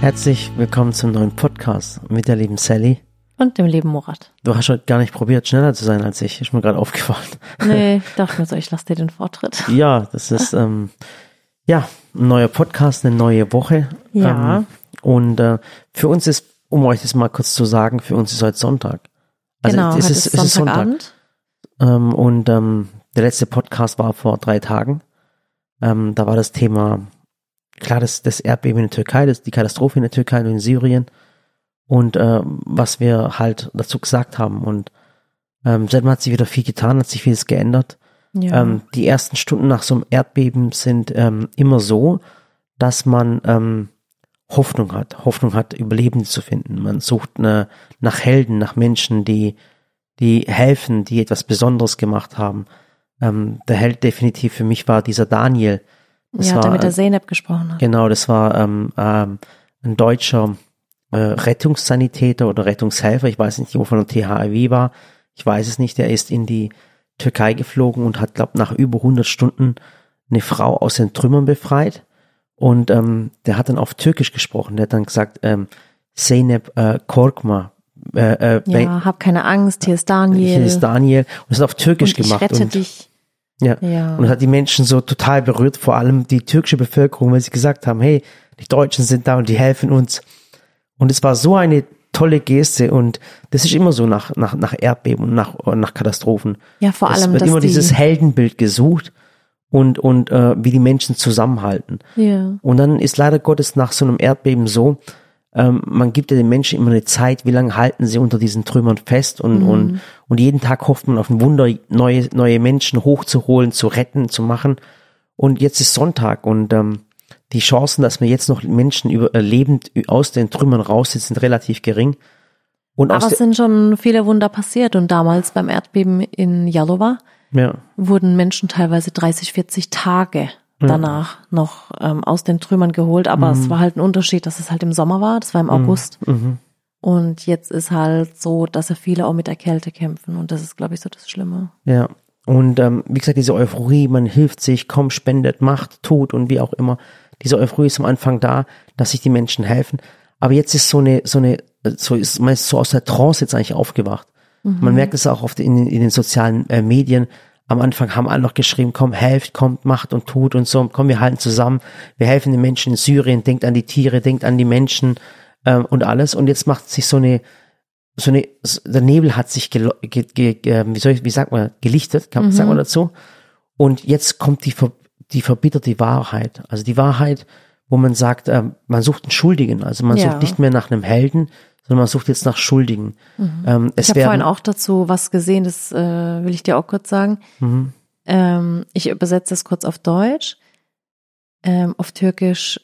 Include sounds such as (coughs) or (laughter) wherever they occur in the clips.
Herzlich willkommen zum neuen Podcast mit der lieben Sally. Und dem lieben Murat. Du hast heute gar nicht probiert, schneller zu sein als ich. Ist mir gerade aufgefallen. Nee, ich (laughs) dachte mir so, ich lasse dir den Vortritt. Ja, das ist ähm, ja ein neuer Podcast, eine neue Woche. Ja. Ähm, und äh, für uns ist, um euch das mal kurz zu sagen, für uns ist heute Sonntag. genau, Also es heute ist, ist es ist Sonntag. Sonntagabend. Ähm, und ähm, der letzte Podcast war vor drei Tagen. Ähm, da war das Thema, klar, das, das Erdbeben in der Türkei, das, die Katastrophe in der Türkei und in Syrien. Und äh, was wir halt dazu gesagt haben. Und ähm, seitdem hat sich wieder viel getan, hat sich vieles geändert. Ja. Ähm, die ersten Stunden nach so einem Erdbeben sind ähm, immer so, dass man ähm, Hoffnung hat, Hoffnung hat, Überlebende zu finden. Man sucht eine, nach Helden, nach Menschen, die, die helfen, die etwas Besonderes gemacht haben. Ähm, der Held definitiv für mich war dieser Daniel. Das ja, der war, mit der Zeynep gesprochen hat. Genau, das war ähm, ähm, ein deutscher äh, Rettungssanitäter oder Rettungshelfer. Ich weiß nicht, wo von der THW war. Ich weiß es nicht. Der ist in die Türkei geflogen und hat, glaube nach über 100 Stunden eine Frau aus den Trümmern befreit. Und ähm, der hat dann auf Türkisch gesprochen. Der hat dann gesagt, ähm, Zeynep äh, Korkma. Äh, äh, Ja, hab keine Angst, hier ist Daniel. hier ist Daniel. Und das hat auf Türkisch und ich gemacht. rette und, dich. Ja. Ja. Und das hat die Menschen so total berührt, vor allem die türkische Bevölkerung, weil sie gesagt haben, hey, die Deutschen sind da und die helfen uns. Und es war so eine tolle Geste und das ist immer so nach, nach, nach Erdbeben und nach, nach Katastrophen. Ja, vor es allem, wird dass immer die, dieses Heldenbild gesucht und, und äh, wie die Menschen zusammenhalten. ja. Und dann ist leider Gottes nach so einem Erdbeben so, ähm, man gibt ja den Menschen immer eine Zeit, wie lange halten sie unter diesen Trümmern fest und, Mhm. und, und jeden Tag hofft man auf ein Wunder, neue, neue Menschen hochzuholen, zu retten, zu machen. Und jetzt ist Sonntag und ähm, die Chancen, dass wir jetzt noch Menschen über, äh, lebend aus den Trümmern raus sind, sind relativ gering. Und Aber es sind schon viele Wunder passiert und damals beim Erdbeben in Jalova ja, wurden Menschen teilweise 30, 40 Tage danach noch ähm, aus den Trümmern geholt. Aber Mhm. es war halt ein Unterschied, dass es halt im Sommer war, das war im August. mhm. Und jetzt ist halt so, dass ja viele auch mit der Kälte kämpfen und das ist, glaube ich, so das Schlimme. Ja. Und ähm, wie gesagt, diese Euphorie, man hilft sich, komm, spendet, macht, tut und wie auch immer. Diese Euphorie ist am Anfang da, dass sich die Menschen helfen. Aber jetzt ist so eine, so eine, so ist man ist so aus der Trance jetzt eigentlich aufgewacht. Man merkt es auch oft in, den- in den sozialen äh, Medien. Am Anfang haben alle noch geschrieben, komm, helft, kommt, macht und tut und so. Komm, wir halten zusammen. Wir helfen den Menschen in Syrien. Denkt an die Tiere, denkt an die Menschen ähm, und alles. Und jetzt macht sich so eine, so eine, der Nebel hat sich, ge, ge, ge, wie soll ich, wie sagt man, gelichtet, kann, sagt man dazu. Und jetzt kommt die, die verbitterte Wahrheit. Also die Wahrheit, wo man sagt, ähm, man sucht einen Schuldigen. Also man Ja. sucht nicht mehr nach einem Helden, sondern man sucht jetzt nach Schuldigen. Ähm, es Ich habe vorhin auch dazu was gesehen, das äh, will ich dir auch kurz sagen. Mhm. Ähm, ich übersetze es kurz auf Deutsch. Ähm, auf Türkisch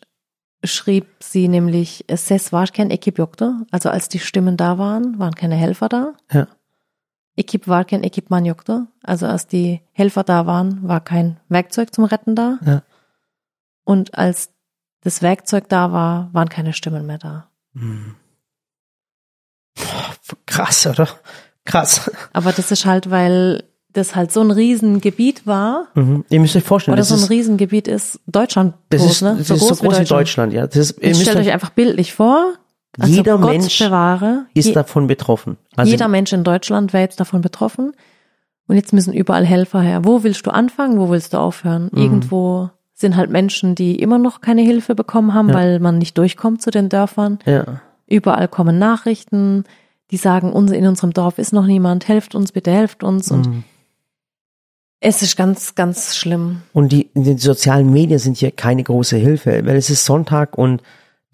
schrieb sie nämlich, ses varken ekip yoktu. Also als die Stimmen da waren, waren keine Helfer da. Ja. Ekip varken ekipman yoktu. Also als die Helfer da waren, war kein Werkzeug zum Retten da. Ja. Und als das Werkzeug da war, waren keine Stimmen mehr da. Krass, oder? Krass. Aber das ist halt, weil das halt so ein Riesengebiet war, Mhm. Ihr müsst euch vorstellen, oder das so ein Riesengebiet ist Deutschland das groß, ist, ne? das ist so groß wie Deutschland, ja. Das ist, ihr stellt euch, euch einfach bildlich vor, also Jeder Gott Mensch bewahre, ist je, davon betroffen. Also jeder Mensch in Deutschland wäre jetzt davon betroffen. Und jetzt müssen überall Helfer her. Wo willst du anfangen? Wo willst du aufhören? Mhm. Irgendwo sind halt Menschen, die immer noch keine Hilfe bekommen haben, Ja. weil man nicht durchkommt zu den Dörfern. ja. Überall kommen Nachrichten, die sagen, uns in unserem Dorf ist noch niemand, helft uns, bitte helft uns. Und Mhm. es ist ganz, ganz schlimm. Und die, die sozialen Medien sind hier keine große Hilfe, weil es ist Sonntag und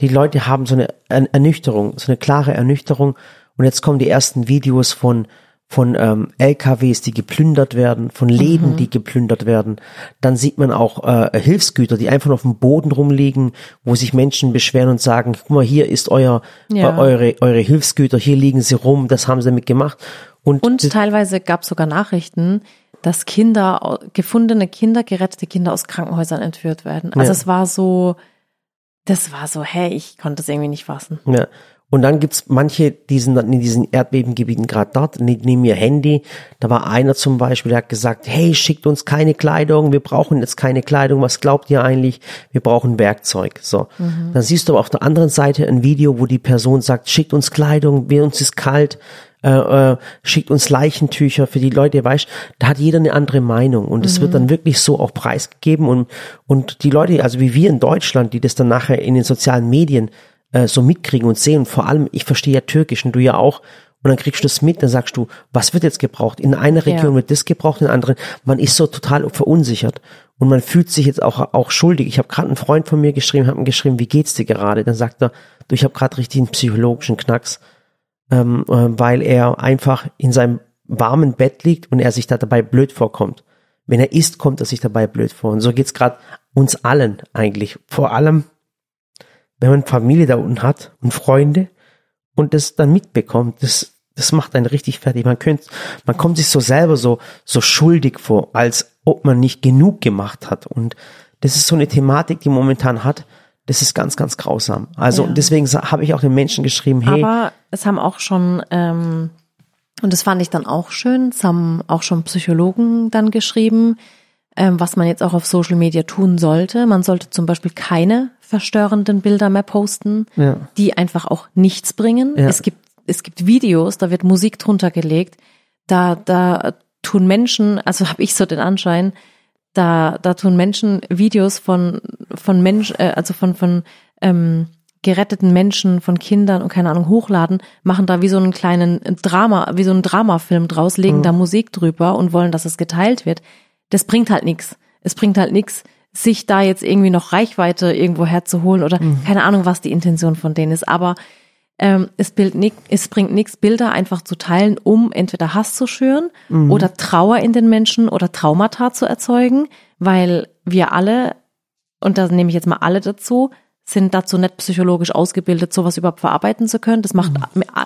die Leute haben so eine Er- Ernüchterung, so eine klare Ernüchterung. Und jetzt kommen die ersten Videos von von ähm, LKWs, die geplündert werden, von Läden, die geplündert werden. Dann sieht man auch äh, Hilfsgüter, die einfach auf dem Boden rumliegen, wo sich Menschen beschweren und sagen, guck mal, hier ist euer Ja. äh, eure eure Hilfsgüter, hier liegen sie rum, das haben sie damit gemacht. Und, Und teilweise gab es sogar Nachrichten, dass Kinder, gefundene Kinder, gerettete Kinder aus Krankenhäusern entführt werden. Also Ja. es war so, das war so, hey, ich konnte es irgendwie nicht fassen. Ja. Und dann gibt's manche, die sind dann in diesen Erdbebengebieten gerade dort, ne- nehmen ihr Handy. Da war einer zum Beispiel, der hat gesagt, hey, schickt uns keine Kleidung, wir brauchen jetzt keine Kleidung, was glaubt ihr eigentlich? Wir brauchen Werkzeug. So. Dann siehst du aber auf der anderen Seite ein Video, wo die Person sagt, schickt uns Kleidung, wir uns ist kalt, äh, äh, schickt uns Leichentücher für die Leute, weißt, da hat jeder eine andere Meinung. Und es wird dann wirklich so auch preisgegeben. Und und die Leute, also wie wir in Deutschland, die das dann nachher in den sozialen Medien äh, so mitkriegen und sehen und vor allem, ich verstehe ja Türkisch und du ja auch und dann kriegst du das mit, dann sagst du, was wird jetzt gebraucht? In einer Region Ja. wird das gebraucht, in der anderen, man ist so total verunsichert und man fühlt sich jetzt auch auch schuldig. Ich habe gerade einen Freund von mir geschrieben, habe ihm geschrieben, wie geht's dir gerade? Dann sagt er, du, ich habe gerade richtig einen psychologischen Knacks ähm, äh, weil er einfach in seinem warmen Bett liegt und er sich da dabei blöd vorkommt. Wenn er isst, kommt er sich dabei blöd vor. Und so geht's gerade uns allen eigentlich. Vor allem, wenn man Familie da unten hat und Freunde und das dann mitbekommt, das, das macht einen richtig fertig. Man könnte, man kommt sich so selber so, so schuldig vor, als ob man nicht genug gemacht hat. Und das ist so eine Thematik, die man momentan hat. Das ist ganz, ganz grausam. Also Ja. deswegen habe ich auch den Menschen geschrieben, hey, Aber es haben auch schon, ähm, und das fand ich dann auch schön, es haben auch schon Psychologen dann geschrieben, was man jetzt auch auf Social Media tun sollte. Man sollte zum Beispiel keine verstörenden Bilder mehr posten, Ja. die einfach auch nichts bringen. Ja. Es gibt, es gibt Videos, da wird Musik drunter gelegt, da, da tun Menschen, also (laughs) habe ich so den Anschein, da, da tun Menschen Videos von, von Mensch, äh, also von, von ähm, geretteten Menschen, von Kindern und keine Ahnung hochladen, machen da wie so einen kleinen Drama, wie so einen Dramafilm draus, legen da Musik drüber und wollen, dass es geteilt wird. Das bringt halt nichts. Es bringt halt nichts, sich da jetzt irgendwie noch Reichweite irgendwo herzuholen oder keine Ahnung, was die Intention von denen ist. Aber ähm, es, nick, es bringt nichts, Bilder einfach zu teilen, um entweder Hass zu schüren oder Trauer in den Menschen oder Traumata zu erzeugen, weil wir alle, und da nehme ich jetzt mal alle dazu, sind dazu nicht psychologisch ausgebildet, sowas überhaupt verarbeiten zu können. Das macht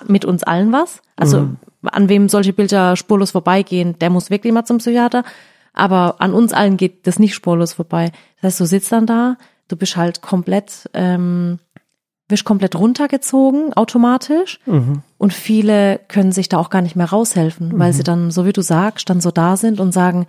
mit uns allen was. Also an wem solche Bilder spurlos vorbeigehen, der muss wirklich mal zum Psychiater. Aber an uns allen geht das nicht spurlos vorbei. Das heißt, du sitzt dann da, du bist halt komplett, ähm, wirst komplett runtergezogen automatisch und viele können sich da auch gar nicht mehr raushelfen, weil sie dann, so wie du sagst, dann so da sind und sagen,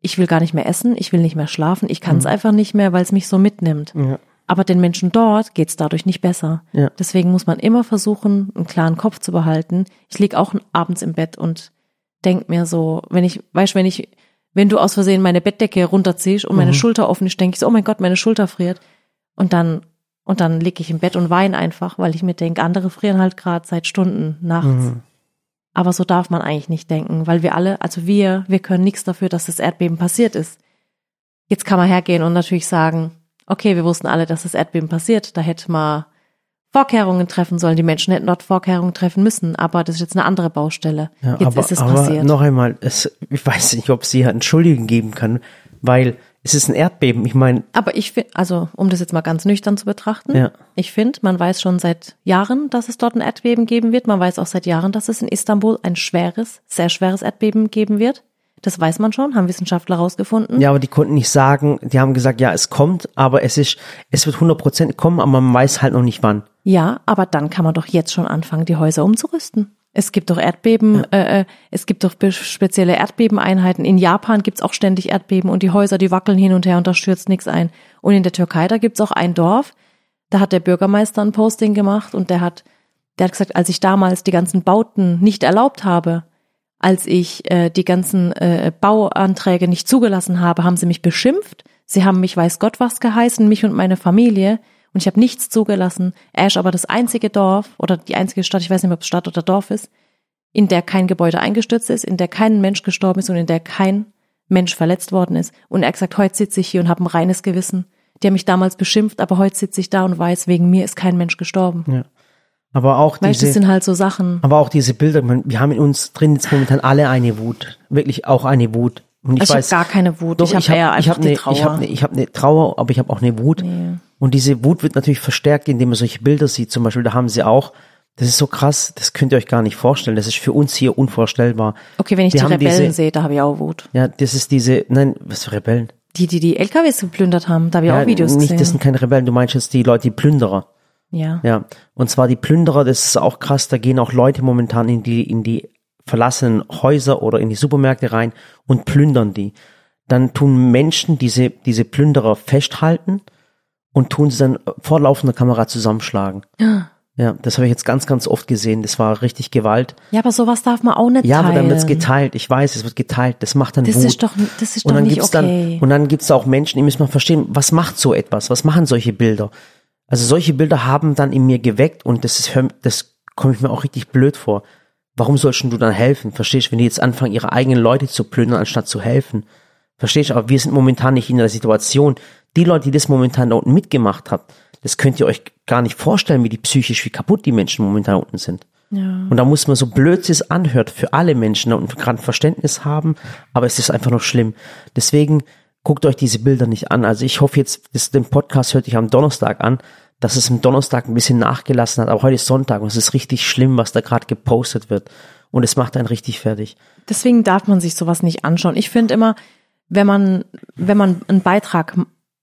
ich will gar nicht mehr essen, ich will nicht mehr schlafen, ich kann es einfach nicht mehr, weil es mich so mitnimmt. Ja. Aber den Menschen dort geht's dadurch nicht besser. Ja. Deswegen muss man immer versuchen, einen klaren Kopf zu behalten. Ich lieg auch abends im Bett und denk mir so, wenn ich, weißt, wenn ich, wenn du aus Versehen meine Bettdecke runterziehst und meine Schulter offen ist, denke ich so, oh mein Gott, meine Schulter friert. Und dann, und dann lieg ich im Bett und weine einfach, weil ich mir denke, andere frieren halt gerade seit Stunden nachts. Aber so darf man eigentlich nicht denken, weil wir alle, also wir, wir können nichts dafür, dass das Erdbeben passiert ist. Jetzt kann man hergehen und natürlich sagen, okay, wir wussten alle, dass das Erdbeben passiert, da hätte man Vorkehrungen treffen sollen. Die Menschen hätten dort Vorkehrungen treffen müssen, aber das ist jetzt eine andere Baustelle. Ja, jetzt aber, ist es aber passiert. noch einmal, es, ich weiß nicht, ob sie Entschuldigung geben kann, weil es ist ein Erdbeben. Ich meine, Aber ich finde, also um das jetzt mal ganz nüchtern zu betrachten, Ja. ich finde, man weiß schon seit Jahren, dass es dort ein Erdbeben geben wird. Man weiß auch seit Jahren, dass es in Istanbul ein schweres, sehr schweres Erdbeben geben wird. Das weiß man schon, haben Wissenschaftler herausgefunden. ja, aber die konnten nicht sagen, die haben gesagt, ja, es kommt, aber es ist, es wird 100% kommen, aber man weiß halt noch nicht wann. Ja, aber dann kann man doch jetzt schon anfangen, die Häuser umzurüsten. Es gibt doch Erdbeben, äh, äh, es gibt doch spezielle Erdbebeneinheiten. In Japan gibt's auch ständig Erdbeben und die Häuser, die wackeln hin und her und da stürzt nichts ein. Und in der Türkei, da gibt's auch ein Dorf, da hat der Bürgermeister ein Posting gemacht und der hat, der hat gesagt, als ich damals die ganzen Bauten nicht erlaubt habe, als ich äh, die ganzen äh, Bauanträge nicht zugelassen habe, haben sie mich beschimpft. Sie haben mich weiß Gott was geheißen, mich und meine Familie. Und ich habe nichts zugelassen. Er ist aber das einzige Dorf oder die einzige Stadt, ich weiß nicht, ob es Stadt oder Dorf ist, in der kein Gebäude eingestürzt ist, in der kein Mensch gestorben ist und in der kein Mensch verletzt worden ist. Und er hat gesagt, heute sitze ich hier und habe ein reines Gewissen. Die haben mich damals beschimpft, aber heute sitze ich da und weiß, wegen mir ist kein Mensch gestorben. Ja. Aber auch Weißt du, das diese, sind halt so Sachen. aber auch diese Bilder, man, wir haben in uns drin jetzt momentan alle eine Wut. Wirklich auch eine Wut. Und ich Also ich weiß, habe gar keine Wut. Doch, ich habe ich habe eher ich einfach hab die eine, Trauer. ich habe eine, ich habe eine Trauer, aber ich habe auch eine Wut. Und diese Wut wird natürlich verstärkt, indem man solche Bilder sieht. Zum Beispiel, da haben sie auch, das ist so krass, das könnt ihr euch gar nicht vorstellen. Das ist für uns hier unvorstellbar. okay, wenn ich die haben Rebellen diese- sehe, da habe ich auch Wut. Ja, das ist diese, nein, was für Rebellen? Die, die die LKWs geplündert haben, da habe ich Ja, auch Videos nicht, gesehen. das sind keine Rebellen, du meinst jetzt die Leute, die Plünderer. Ja. Ja, und zwar die Plünderer, das ist auch krass, da gehen auch Leute momentan in die, in die verlassenen Häuser oder in die Supermärkte rein und plündern die. Dann tun Menschen diese, diese Plünderer festhalten und tun sie dann vor laufender Kamera zusammenschlagen. Ja, das habe ich jetzt ganz, ganz oft gesehen. Das war richtig Gewalt. Ja, aber sowas darf man auch nicht Ja, teilen. aber dann wird's geteilt. Ich weiß, es wird geteilt. Das macht dann Das Wut. ist doch, das ist und doch dann nicht okay. dann und dann gibt's da auch Menschen, die müssen mal verstehen, was macht so etwas? Was machen solche Bilder? Also solche Bilder haben dann in mir geweckt und das ist das komme ich mir auch richtig blöd vor. Warum sollst du dann helfen? Verstehst du, wenn die jetzt anfangen, ihre eigenen Leute zu plündern, anstatt zu helfen? Verstehst du? Aber wir sind momentan nicht in der Situation. Die Leute, die das momentan da unten mitgemacht haben, das könnt ihr euch gar nicht vorstellen, wie die psychisch, wie kaputt die Menschen momentan da unten sind. ja. Und da muss man so blöd es anhört für alle Menschen und gerade ein Verständnis haben, aber es ist einfach noch schlimm. Deswegen guckt euch diese Bilder nicht an. Also ich hoffe jetzt, das, den Podcast hört ich am Donnerstag an, dass es am Donnerstag ein bisschen nachgelassen hat, aber heute ist Sonntag und es ist richtig schlimm, was da gerade gepostet wird. Und es macht einen richtig fertig. Deswegen darf man sich sowas nicht anschauen. Ich finde immer, wenn man, wenn man einen Beitrag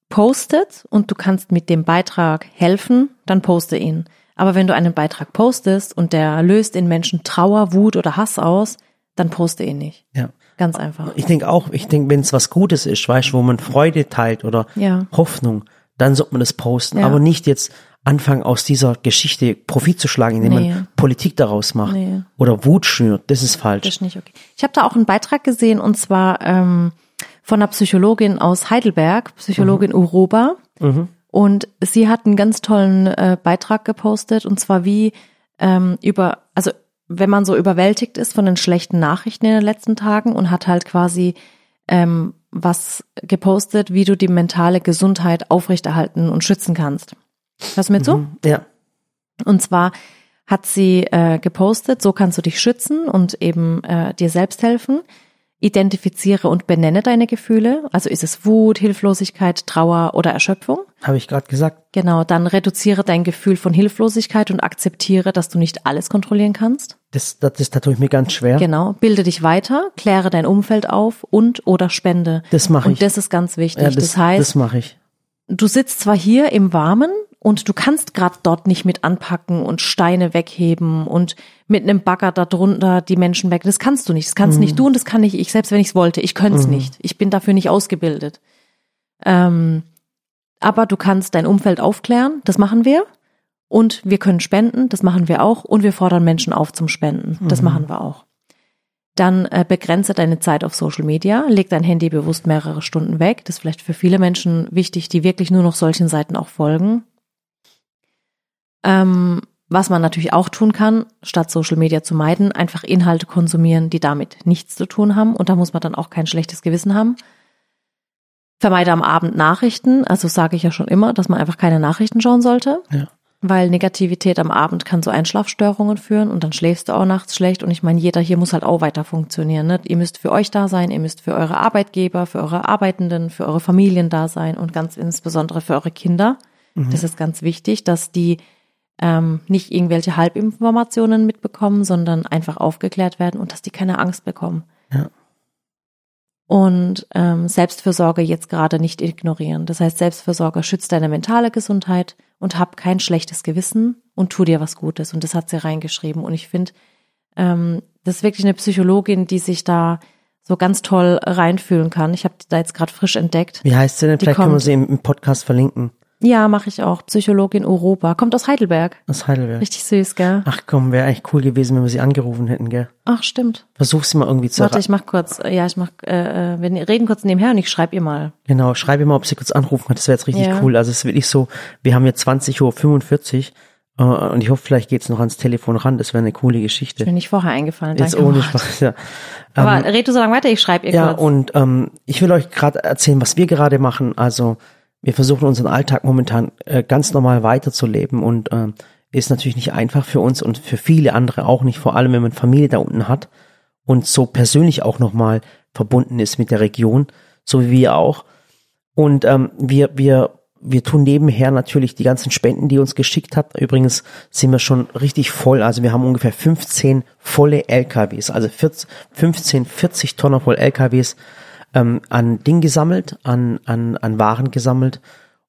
postet und du kannst mit dem Beitrag helfen, dann poste ihn. Aber wenn du einen Beitrag postest und der löst in Menschen Trauer, Wut oder Hass aus, dann poste ihn nicht. Ja. Ganz einfach. Ich denke auch, ich denke, wenn es was Gutes ist, weißt du, wo man Freude teilt oder Ja. Hoffnung, dann sollte man das posten. Ja. Aber nicht jetzt anfangen, aus dieser Geschichte Profit zu schlagen, indem Nee. man Politik daraus macht Nee. oder Wut schürt. Das ist falsch. Das ist nicht okay. Ich habe da auch einen Beitrag gesehen und zwar ähm, von einer Psychologin aus Heidelberg, Psychologin Uroba. Und sie hat einen ganz tollen äh, Beitrag gepostet und zwar wie ähm, über, also wenn man so überwältigt ist von den schlechten Nachrichten in den letzten Tagen und hat halt quasi ähm, was gepostet, wie du die mentale Gesundheit aufrechterhalten und schützen kannst. Hörst du mir zu? Ja. Und zwar hat sie äh, gepostet, so kannst du dich schützen und eben äh, dir selbst helfen. Identifiziere und benenne deine Gefühle. Also ist es Wut, Hilflosigkeit, Trauer oder Erschöpfung? Habe ich gerade gesagt. Genau, dann reduziere dein Gefühl von Hilflosigkeit und akzeptiere, dass du nicht alles kontrollieren kannst. Das, das, das, da tue ich mir ganz schwer. Genau, bilde dich weiter, kläre dein Umfeld auf und oder spende. Das mache ich. Und das ist ganz wichtig. ja, das, das, heißt, das mache ich. du sitzt zwar hier im Warmen und du kannst gerade dort nicht mit anpacken und Steine wegheben und mit einem Bagger da drunter die Menschen weg. Das kannst du nicht. Das kannst nicht du und das kann nicht ich, selbst wenn ich es wollte. Ich könnte es nicht. Ich bin dafür nicht ausgebildet. Ähm, aber du kannst dein Umfeld aufklären. Das machen wir. Und wir können spenden. Das machen wir auch. Und wir fordern Menschen auf zum Spenden. Das machen wir auch. Dann äh, begrenze deine Zeit auf Social Media, leg dein Handy bewusst mehrere Stunden weg. Das ist vielleicht für viele Menschen wichtig, die wirklich nur noch solchen Seiten auch folgen. Ähm, was man natürlich auch tun kann, statt Social Media zu meiden, einfach Inhalte konsumieren, die damit nichts zu tun haben. Und da muss man dann auch kein schlechtes Gewissen haben. Vermeide am Abend Nachrichten. Also sage ich ja schon immer, dass man einfach keine Nachrichten schauen sollte. Ja. Weil Negativität am Abend kann zu Einschlafstörungen führen und dann schläfst du auch nachts schlecht. Und ich meine, jeder hier muss halt auch weiter funktionieren. Ne? Ihr müsst für euch da sein, ihr müsst für eure Arbeitgeber, für eure Arbeitenden, für eure Familien da sein und ganz insbesondere für eure Kinder. Das ist ganz wichtig, dass die ähm, nicht irgendwelche Halbinformationen mitbekommen, sondern einfach aufgeklärt werden und dass die keine Angst bekommen. Ja. Und ähm, Selbstfürsorge jetzt gerade nicht ignorieren. Das heißt, Selbstfürsorge schützt deine mentale Gesundheit und hab kein schlechtes Gewissen und tu dir was Gutes. Und das hat sie reingeschrieben. Und ich finde, ähm, das ist wirklich eine Psychologin, die sich da so ganz toll reinfühlen kann. Ich habe die da jetzt gerade frisch entdeckt. Wie heißt sie denn? Die Vielleicht können wir kommt. sie im Podcast verlinken. Ja, mache ich auch. Psychologin Europa. Kommt aus Heidelberg. Aus Heidelberg. Richtig süß, gell? Ach komm, wäre echt cool gewesen, wenn wir sie angerufen hätten, gell? Ach, stimmt. Versuch sie mal irgendwie zu Warte, ich mach kurz. Ja, ich mach. Äh, äh, wir reden kurz nebenher und ich schreibe ihr mal. Genau, schreibe mal, ob sie kurz anrufen kann. Das wäre jetzt richtig Ja. cool. Also es ist wirklich so, wir haben jetzt 20.45 Uhr äh, und ich hoffe, vielleicht geht's noch ans Telefon ran. Das wäre eine coole Geschichte. Bin nicht vorher eingefallen. Jetzt Danke. ohne Oh, Spaß, ja. Aber red du so lange weiter, ich schreibe ihr Ja, kurz. und ähm, ich will euch gerade erzählen, was wir gerade machen. Also wir versuchen unseren Alltag momentan äh, ganz normal weiterzuleben und ähm, ist natürlich nicht einfach für uns und für viele andere auch nicht, vor allem wenn man Familie da unten hat und so persönlich auch nochmal verbunden ist mit der Region, so wie wir auch. Und ähm, wir, wir, wir tun nebenher natürlich die ganzen Spenden, die ihr uns geschickt habt. Übrigens sind wir schon richtig voll. Also wir haben ungefähr 15 volle LKWs, also 14, 15, 40 Tonner voll LKWs ähm, an Ding gesammelt, an, an, an Waren gesammelt.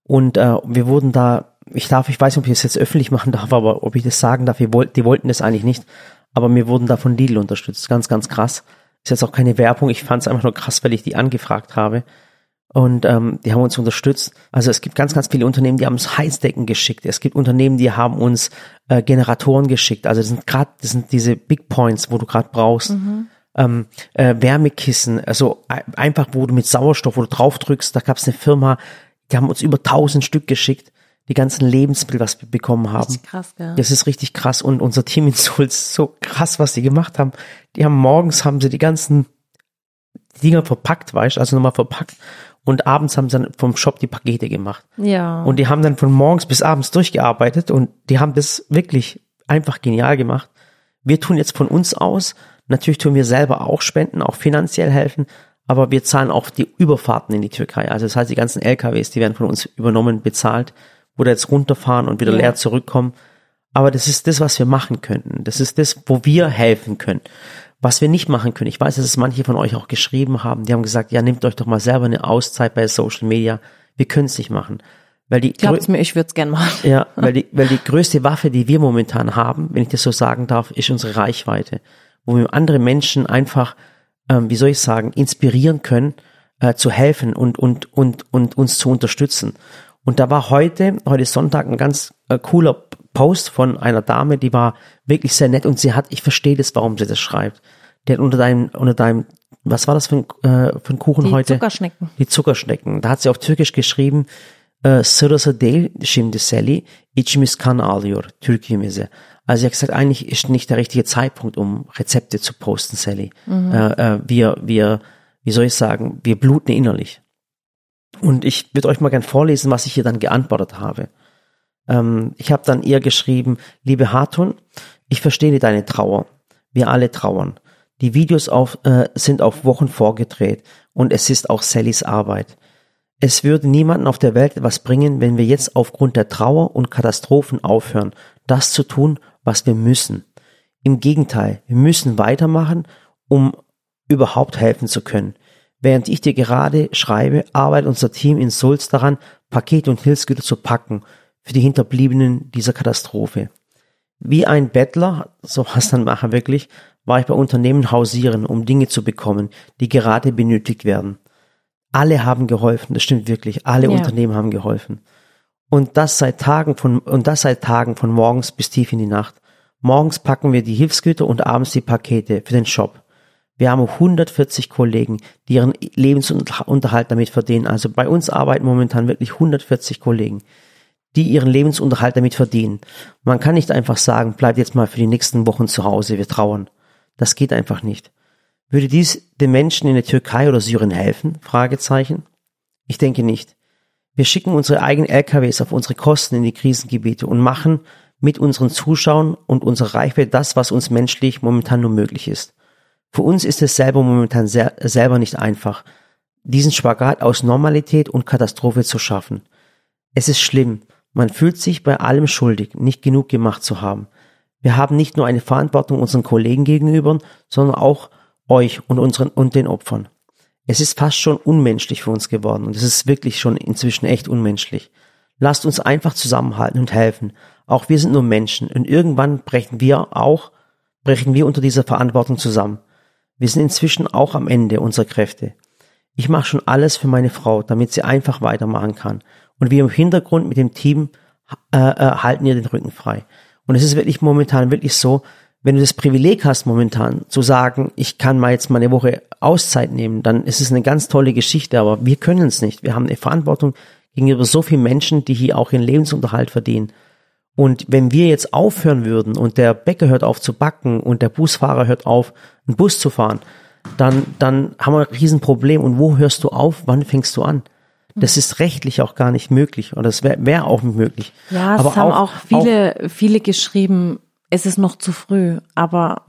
Und äh, wir wurden da ich darf, ich weiß nicht, ob ich das jetzt öffentlich machen darf, aber ob ich das sagen darf, die, wollten, die wollten das eigentlich nicht. Aber mir wurden da von Lidl unterstützt. Ganz, ganz krass. Ist jetzt auch keine Werbung. Ich fand es einfach nur krass, weil ich die angefragt habe. Und ähm, die haben uns unterstützt. Also es gibt ganz, ganz viele Unternehmen, die haben uns Heißdecken geschickt. Es gibt Unternehmen, die haben uns äh, Generatoren geschickt. Also das sind gerade, das sind diese Big Points, wo du gerade brauchst. Mhm. Ähm, äh, Wärmekissen, also einfach, wo du mit Sauerstoff, wo du drauf drückst, da gab es eine Firma, die haben uns über tausend Stück geschickt die ganzen Lebensmittel, was wir bekommen haben. Richtig krass, gell? Das ist richtig krass. Und unser Team in Sulz, so krass, was die gemacht haben. Die haben morgens haben sie die ganzen Dinger verpackt, weißt also nochmal verpackt. Und abends haben sie dann vom Shop die Pakete gemacht. Ja. Und die haben dann von morgens bis abends durchgearbeitet und die haben das wirklich einfach genial gemacht. Wir tun jetzt von uns aus, natürlich tun wir selber auch spenden, auch finanziell helfen, aber wir zahlen auch die Überfahrten in die Türkei. Also das heißt, die ganzen LKWs, die werden von uns übernommen, bezahlt oder jetzt runterfahren und wieder ja. leer zurückkommen. Aber das ist das, was wir machen könnten. Das ist das, wo wir helfen können. Was wir nicht machen können, ich weiß, dass es manche von euch auch geschrieben haben, die haben gesagt, ja, nehmt euch doch mal selber eine Auszeit bei Social Media. Wir können es nicht machen. Weil die Glaubt's mir, ich würde es gern machen. Ja, weil die, (laughs) weil die größte Waffe, die wir momentan haben, wenn ich das so sagen darf, ist unsere Reichweite. Wo wir andere Menschen einfach, ähm, wie soll ich sagen, inspirieren können, äh, zu helfen und, und, und, und uns zu unterstützen. Und da war heute, heute Sonntag, ein ganz äh, cooler Post von einer Dame, die war wirklich sehr nett und sie hat, ich verstehe das, warum sie das schreibt. Die hat unter deinem, unter deinem, was war das für ein, äh, für ein Kuchen die heute? Die Zuckerschnecken. Die Zuckerschnecken. Da hat sie auf Türkisch geschrieben, äh, Sırası değil şimdi Sally, içimiz kan alıyor Türkimize. Also sie hat gesagt, eigentlich ist nicht der richtige Zeitpunkt, um Rezepte zu posten, Sally. Mhm. Äh, äh, wir, wir, wie soll ich sagen, wir bluten innerlich. Und ich würde euch mal gern vorlesen, was ich hier dann geantwortet habe. Ähm, ich habe dann ihr geschrieben, liebe Hartun, ich verstehe deine Trauer. Wir alle trauern. Die Videos auf, äh, sind auf Wochen vorgedreht und es ist auch Sallys Arbeit. Es würde niemanden auf der Welt etwas bringen, wenn wir jetzt aufgrund der Trauer und Katastrophen aufhören, das zu tun, was wir müssen. Im Gegenteil, wir müssen weitermachen, um überhaupt helfen zu können. Während ich dir gerade schreibe, arbeitet unser Team in Sulz daran, Pakete und Hilfsgüter zu packen für die Hinterbliebenen dieser Katastrophe. Wie ein Bettler, so was dann mache wirklich, war ich bei Unternehmen hausieren, um Dinge zu bekommen, die gerade benötigt werden. Alle haben geholfen, das stimmt wirklich, alle ja. Unternehmen haben geholfen. Und das seit Tagen von, und das seit Tagen von morgens bis tief in die Nacht. Morgens packen wir die Hilfsgüter und abends die Pakete für den Shop. Wir haben 140 Kollegen, die ihren Lebensunterhalt damit verdienen. Also bei uns arbeiten momentan wirklich 140 Kollegen, die ihren Lebensunterhalt damit verdienen. Man kann nicht einfach sagen, bleibt jetzt mal für die nächsten Wochen zu Hause, wir trauern. Das geht einfach nicht. Würde dies den Menschen in der Türkei oder Syrien helfen? Fragezeichen. Ich denke nicht. Wir schicken unsere eigenen LKWs auf unsere Kosten in die Krisengebiete und machen mit unseren Zuschauern und unserer Reichweite das, was uns menschlich momentan nur möglich ist. Für uns ist es selber momentan sehr, selber nicht einfach, diesen Spagat aus Normalität und Katastrophe zu schaffen. Es ist schlimm. Man fühlt sich bei allem schuldig, nicht genug gemacht zu haben. Wir haben nicht nur eine Verantwortung unseren Kollegen gegenüber, sondern auch euch und unseren und den Opfern. Es ist fast schon unmenschlich für uns geworden und es ist wirklich schon inzwischen echt unmenschlich. Lasst uns einfach zusammenhalten und helfen. Auch wir sind nur Menschen und irgendwann brechen wir auch, brechen wir unter dieser Verantwortung zusammen. Wir sind inzwischen auch am Ende unserer Kräfte. Ich mache schon alles für meine Frau, damit sie einfach weitermachen kann. Und wir im Hintergrund mit dem Team äh, äh, halten ihr den Rücken frei. Und es ist wirklich momentan wirklich so, wenn du das Privileg hast momentan zu sagen, ich kann mal jetzt mal eine Woche Auszeit nehmen, dann ist es eine ganz tolle Geschichte, aber wir können es nicht. Wir haben eine Verantwortung gegenüber so vielen Menschen, die hier auch ihren Lebensunterhalt verdienen. Und wenn wir jetzt aufhören würden und der Bäcker hört auf zu backen und der Busfahrer hört auf, einen Bus zu fahren, dann, dann haben wir ein Riesenproblem. Und wo hörst du auf? Wann fängst du an? Das ist rechtlich auch gar nicht möglich oder es wäre wär auch nicht möglich. Ja, es aber haben auch, auch viele, auch, viele geschrieben, es ist noch zu früh. Aber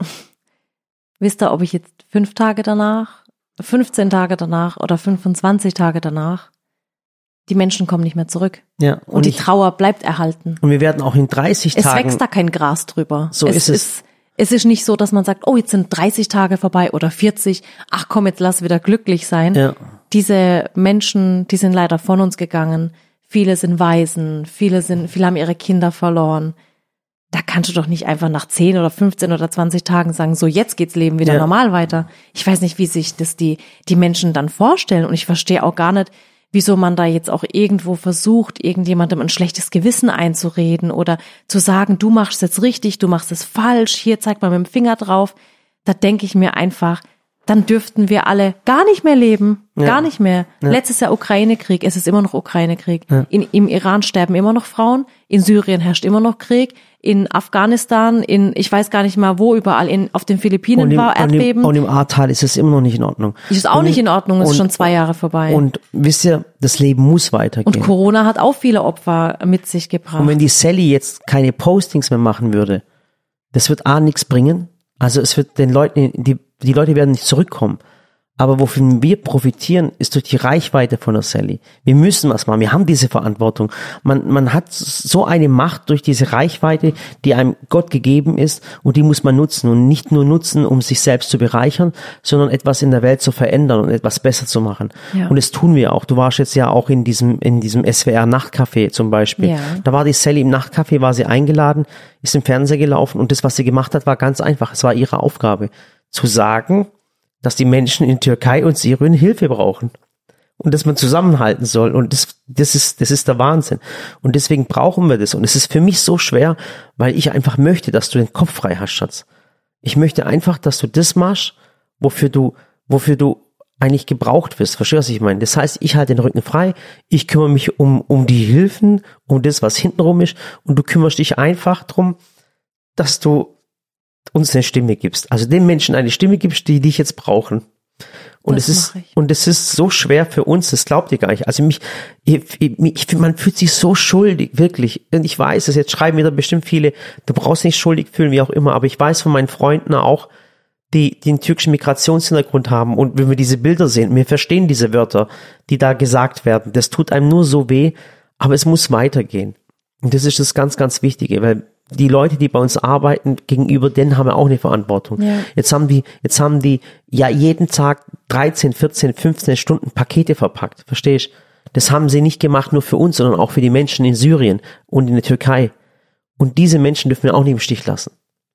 (laughs) wisst ihr, ob ich jetzt fünf Tage danach, 15 Tage danach oder 25 Tage danach die Menschen kommen nicht mehr zurück. Ja, und, und die ich, Trauer bleibt erhalten. Und wir werden auch in 30 es Tagen. Es wächst da kein Gras drüber. So es ist es. Ist, es ist nicht so, dass man sagt, oh, jetzt sind 30 Tage vorbei oder 40. Ach komm, jetzt lass wieder glücklich sein. Ja. Diese Menschen, die sind leider von uns gegangen. viele sind Waisen, viele sind, viele haben ihre Kinder verloren. Da kannst du doch nicht einfach nach 10 oder 15 oder 20 Tagen sagen, so jetzt geht's Leben wieder Ja. normal weiter. Ich weiß nicht, wie sich das die, die Menschen dann vorstellen und ich verstehe auch gar nicht, wieso man da jetzt auch irgendwo versucht, irgendjemandem ein schlechtes Gewissen einzureden oder zu sagen, du machst es jetzt richtig, du machst es falsch, hier zeigt man mit dem Finger drauf. Da denke ich mir einfach, dann dürften wir alle gar nicht mehr leben. Ja. Gar nicht mehr. Letztes Jahr Ukraine-Krieg, es ist immer noch Ukraine-Krieg. In, Im Iran sterben immer noch Frauen, in Syrien herrscht immer noch Krieg, in Afghanistan, in ich weiß gar nicht mal wo, überall, in, auf den Philippinen Und im, war und im, Erdbeben. und im Ahrtal ist es immer noch nicht in Ordnung. ist auch und nicht in Ordnung, ist und- schon zwei Jahre vorbei. Und wisst ihr, das Leben muss Und weitergehen. Corona hat auch viele Opfer mit sich gebracht. Und wenn die Sally jetzt keine Postings mehr machen würde, das wird A nichts bringen. Also es wird den Leuten, die, die Leute werden nicht zurückkommen. Aber wovon wir profitieren, ist durch die Reichweite von der Sally. Wir müssen was machen. Wir haben diese Verantwortung. Man, man hat so eine Macht durch diese Reichweite, die einem Gott gegeben ist und die muss man nutzen und nicht nur nutzen, um sich selbst zu bereichern, sondern etwas in der Welt zu verändern und etwas besser zu machen. Ja. Und das tun wir auch. Du warst jetzt ja auch in diesem, in diesem SWR Nachtcafé zum Beispiel. Ja. Da war die Sally im Nachtcafé, war sie eingeladen, ist im Fernseher gelaufen und das, was sie gemacht hat, war ganz einfach. Es war ihre Aufgabe, zu sagen, dass die Menschen in Türkei und Syrien Hilfe brauchen. Und dass man zusammenhalten soll. Und das, das ist, das ist der Wahnsinn. Und deswegen brauchen wir das. Und es ist für mich so schwer, weil ich einfach möchte, dass du den Kopf frei hast, Schatz. Ich möchte einfach, dass du das machst, wofür du, wofür du eigentlich gebraucht wirst. Verstehst du, was ich meine? Das heißt, ich halte den Rücken frei, ich kümmere mich um, um die Hilfen, um das, was hintenrum ist, und du kümmerst dich einfach drum, dass du uns eine Stimme gibst. Also den Menschen eine Stimme gibst, die dich jetzt brauchen. Und Das es ist, und es ist so schwer für uns, das glaubt ihr gar nicht. Also mich, ich, ich, man fühlt sich so schuldig, wirklich. Und ich weiß es, jetzt schreiben wieder bestimmt viele, du brauchst nicht schuldig fühlen, wie auch immer, aber ich weiß von meinen Freunden auch, die, die einen türkischen Migrationshintergrund haben und wenn wir diese Bilder sehen, wir verstehen diese Wörter, die da gesagt werden, das tut einem nur so weh, aber es muss weitergehen. Und das ist das ganz, ganz Wichtige, weil die Leute, die bei uns arbeiten, gegenüber denen haben wir auch eine Verantwortung. Ja. Jetzt haben die, jetzt haben die ja jeden Tag 13, 14, 15 Stunden Pakete verpackt, verstehst? Das haben sie nicht gemacht nur für uns, sondern auch für die Menschen in Syrien und in der Türkei. Und diese Menschen dürfen wir auch nicht im Stich lassen.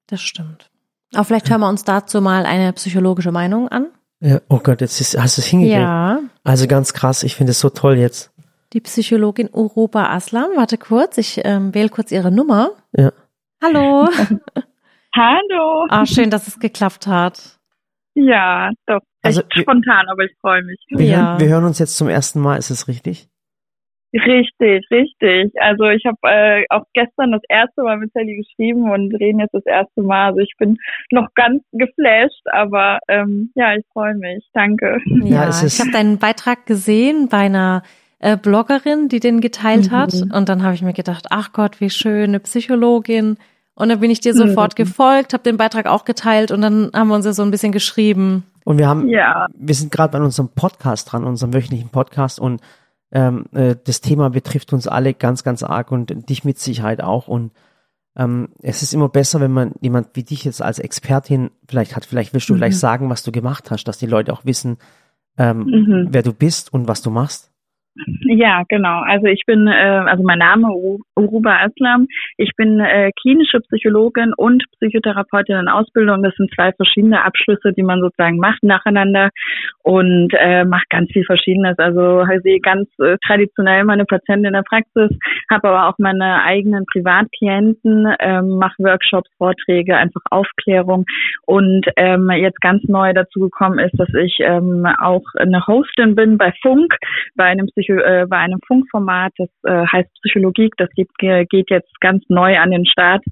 das stimmt. Aber vielleicht hören wir uns dazu mal eine psychologische Meinung an. Ja, oh Gott, jetzt ist, hast du es hingekriegt. Ja. Also ganz krass, ich finde es so toll jetzt. Die Psychologin Uruba Aslam. Warte kurz, ich ähm, wähle kurz ihre Nummer. Ja. Hallo. Hallo. Ah, schön, dass es geklappt hat. Ja, doch. Also, Echt wir- spontan, aber ich freue mich. Wir, Ja. hören, wir hören uns jetzt zum ersten Mal, ist es richtig? Richtig, richtig. Also ich habe äh, auch gestern das erste Mal mit Sally geschrieben und reden jetzt das erste Mal. Also ich bin noch ganz geflasht, aber ähm, ja, ich freue mich. Danke. Ja, es ist- ich habe deinen Beitrag gesehen bei einer äh, Bloggerin, die den geteilt hat. Mhm. Und dann habe ich mir gedacht, ach Gott, wie schön, eine Psychologin. Und dann bin ich dir sofort Mhm. gefolgt, habe den Beitrag auch geteilt und dann haben wir uns ja so ein bisschen geschrieben. Und wir haben, Ja. wir sind gerade an unserem Podcast dran, unserem wöchentlichen Podcast und ähm, äh, das Thema betrifft uns alle ganz, ganz arg und dich mit Sicherheit auch. Und ähm, es ist immer besser, wenn man jemand wie dich jetzt als Expertin vielleicht hat, vielleicht willst du Mhm. gleich sagen, was du gemacht hast, dass die Leute auch wissen, ähm, Mhm. wer du bist und was du machst. Ja, genau. Also ich bin, äh, also mein Name Uru- Uruba Aslam. Ich bin äh, klinische Psychologin und Psychotherapeutin in Ausbildung. Das sind zwei verschiedene Abschlüsse, die man sozusagen macht nacheinander und äh, mache ganz viel Verschiedenes. Also sehe ganz äh, traditionell meine Patienten in der Praxis, habe aber auch meine eigenen Privatklienten, ähm, mache Workshops, Vorträge, einfach Aufklärung und ähm, jetzt ganz neu dazu gekommen ist, dass ich ähm, auch eine Hostin bin bei Funk, bei einem Psycho äh, bei einem Funkformat, das äh, heißt Psychologie, das geht, geht jetzt ganz neu an den Start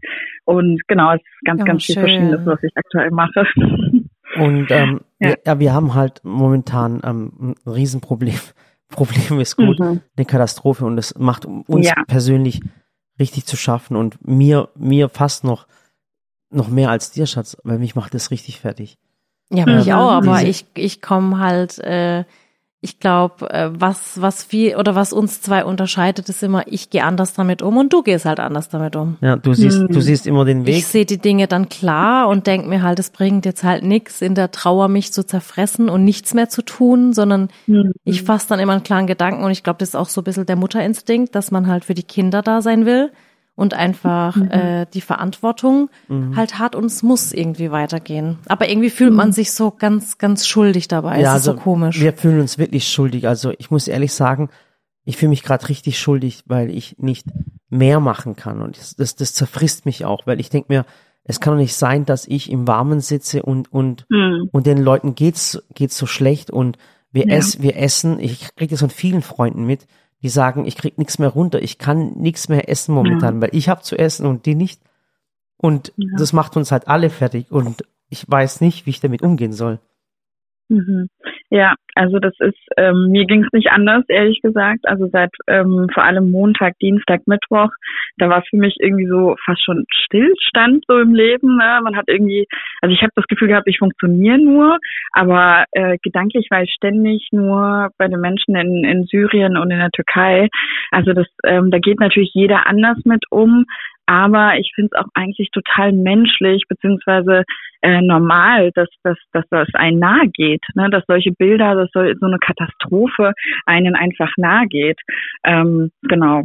und genau, es ist ganz, Oh, ganz viel schön. Verschiedenes, was ich aktuell mache. (laughs) Und ähm, Ja. ja. Ja, wir haben halt momentan ähm, ein Riesenproblem. (laughs) Problem ist gut, Mhm. eine Katastrophe und es macht uns Ja. persönlich richtig zu schaffen und mir, mir fast noch, noch mehr als dir, Schatz, weil mich macht das richtig fertig. Ja, mich Mhm. auch, aber Diese- ich, ich komme halt, äh, ich glaube, äh, was, was viel oder was uns zwei unterscheidet, ist immer, ich gehe anders damit um und du gehst halt anders damit um. Ja, du siehst, mhm. du siehst immer den Weg. Ich sehe die Dinge dann klar und denk mir halt, es bringt jetzt halt nichts, in der Trauer mich zu zerfressen und nichts mehr zu tun, sondern mhm. ich fasse dann immer einen klaren Gedanken und ich glaube, das ist auch so ein bisschen der Mutterinstinkt, dass man halt für die Kinder da sein will und einfach mhm. äh, die Verantwortung mhm. halt hat und es muss irgendwie weitergehen. Aber irgendwie fühlt man mhm. sich so ganz, ganz schuldig dabei. Ja, es ist also so komisch. Wir fühlen uns wirklich schuldig. Also ich muss ehrlich sagen, ich fühle mich gerade richtig schuldig, weil ich nicht mehr machen kann. Und das, das, das zerfrisst mich auch, weil ich denke mir, es kann doch nicht sein, dass ich im Warmen sitze und, und, mhm. und den Leuten geht's, geht's so schlecht und wir, ja. ess, wir essen, ich kriege das von vielen Freunden mit, die sagen, ich krieg nichts mehr runter, ich kann nichts mehr essen momentan, ja. weil ich habe zu essen und die nicht. Und ja. das macht uns halt alle fertig und ich weiß nicht, wie ich damit umgehen soll. Mhm. Ja, also das ist, ähm, mir ging es nicht anders, ehrlich gesagt. Also seit ähm, vor allem Montag, Dienstag, Mittwoch, da war für mich irgendwie so fast schon Stillstand so im Leben. Ne? Man hat irgendwie, also ich habe das Gefühl gehabt, ich funktioniere nur, aber äh, gedanklich war ich ständig nur bei den Menschen in, in Syrien und in der Türkei. Also das, ähm, da geht natürlich jeder anders mit um. Aber ich finde es auch eigentlich total menschlich beziehungsweise äh, normal, dass, dass, dass das einen nahe geht, ne? dass solche Bilder, dass so, so eine Katastrophe einen einfach nahe geht. Ähm, genau.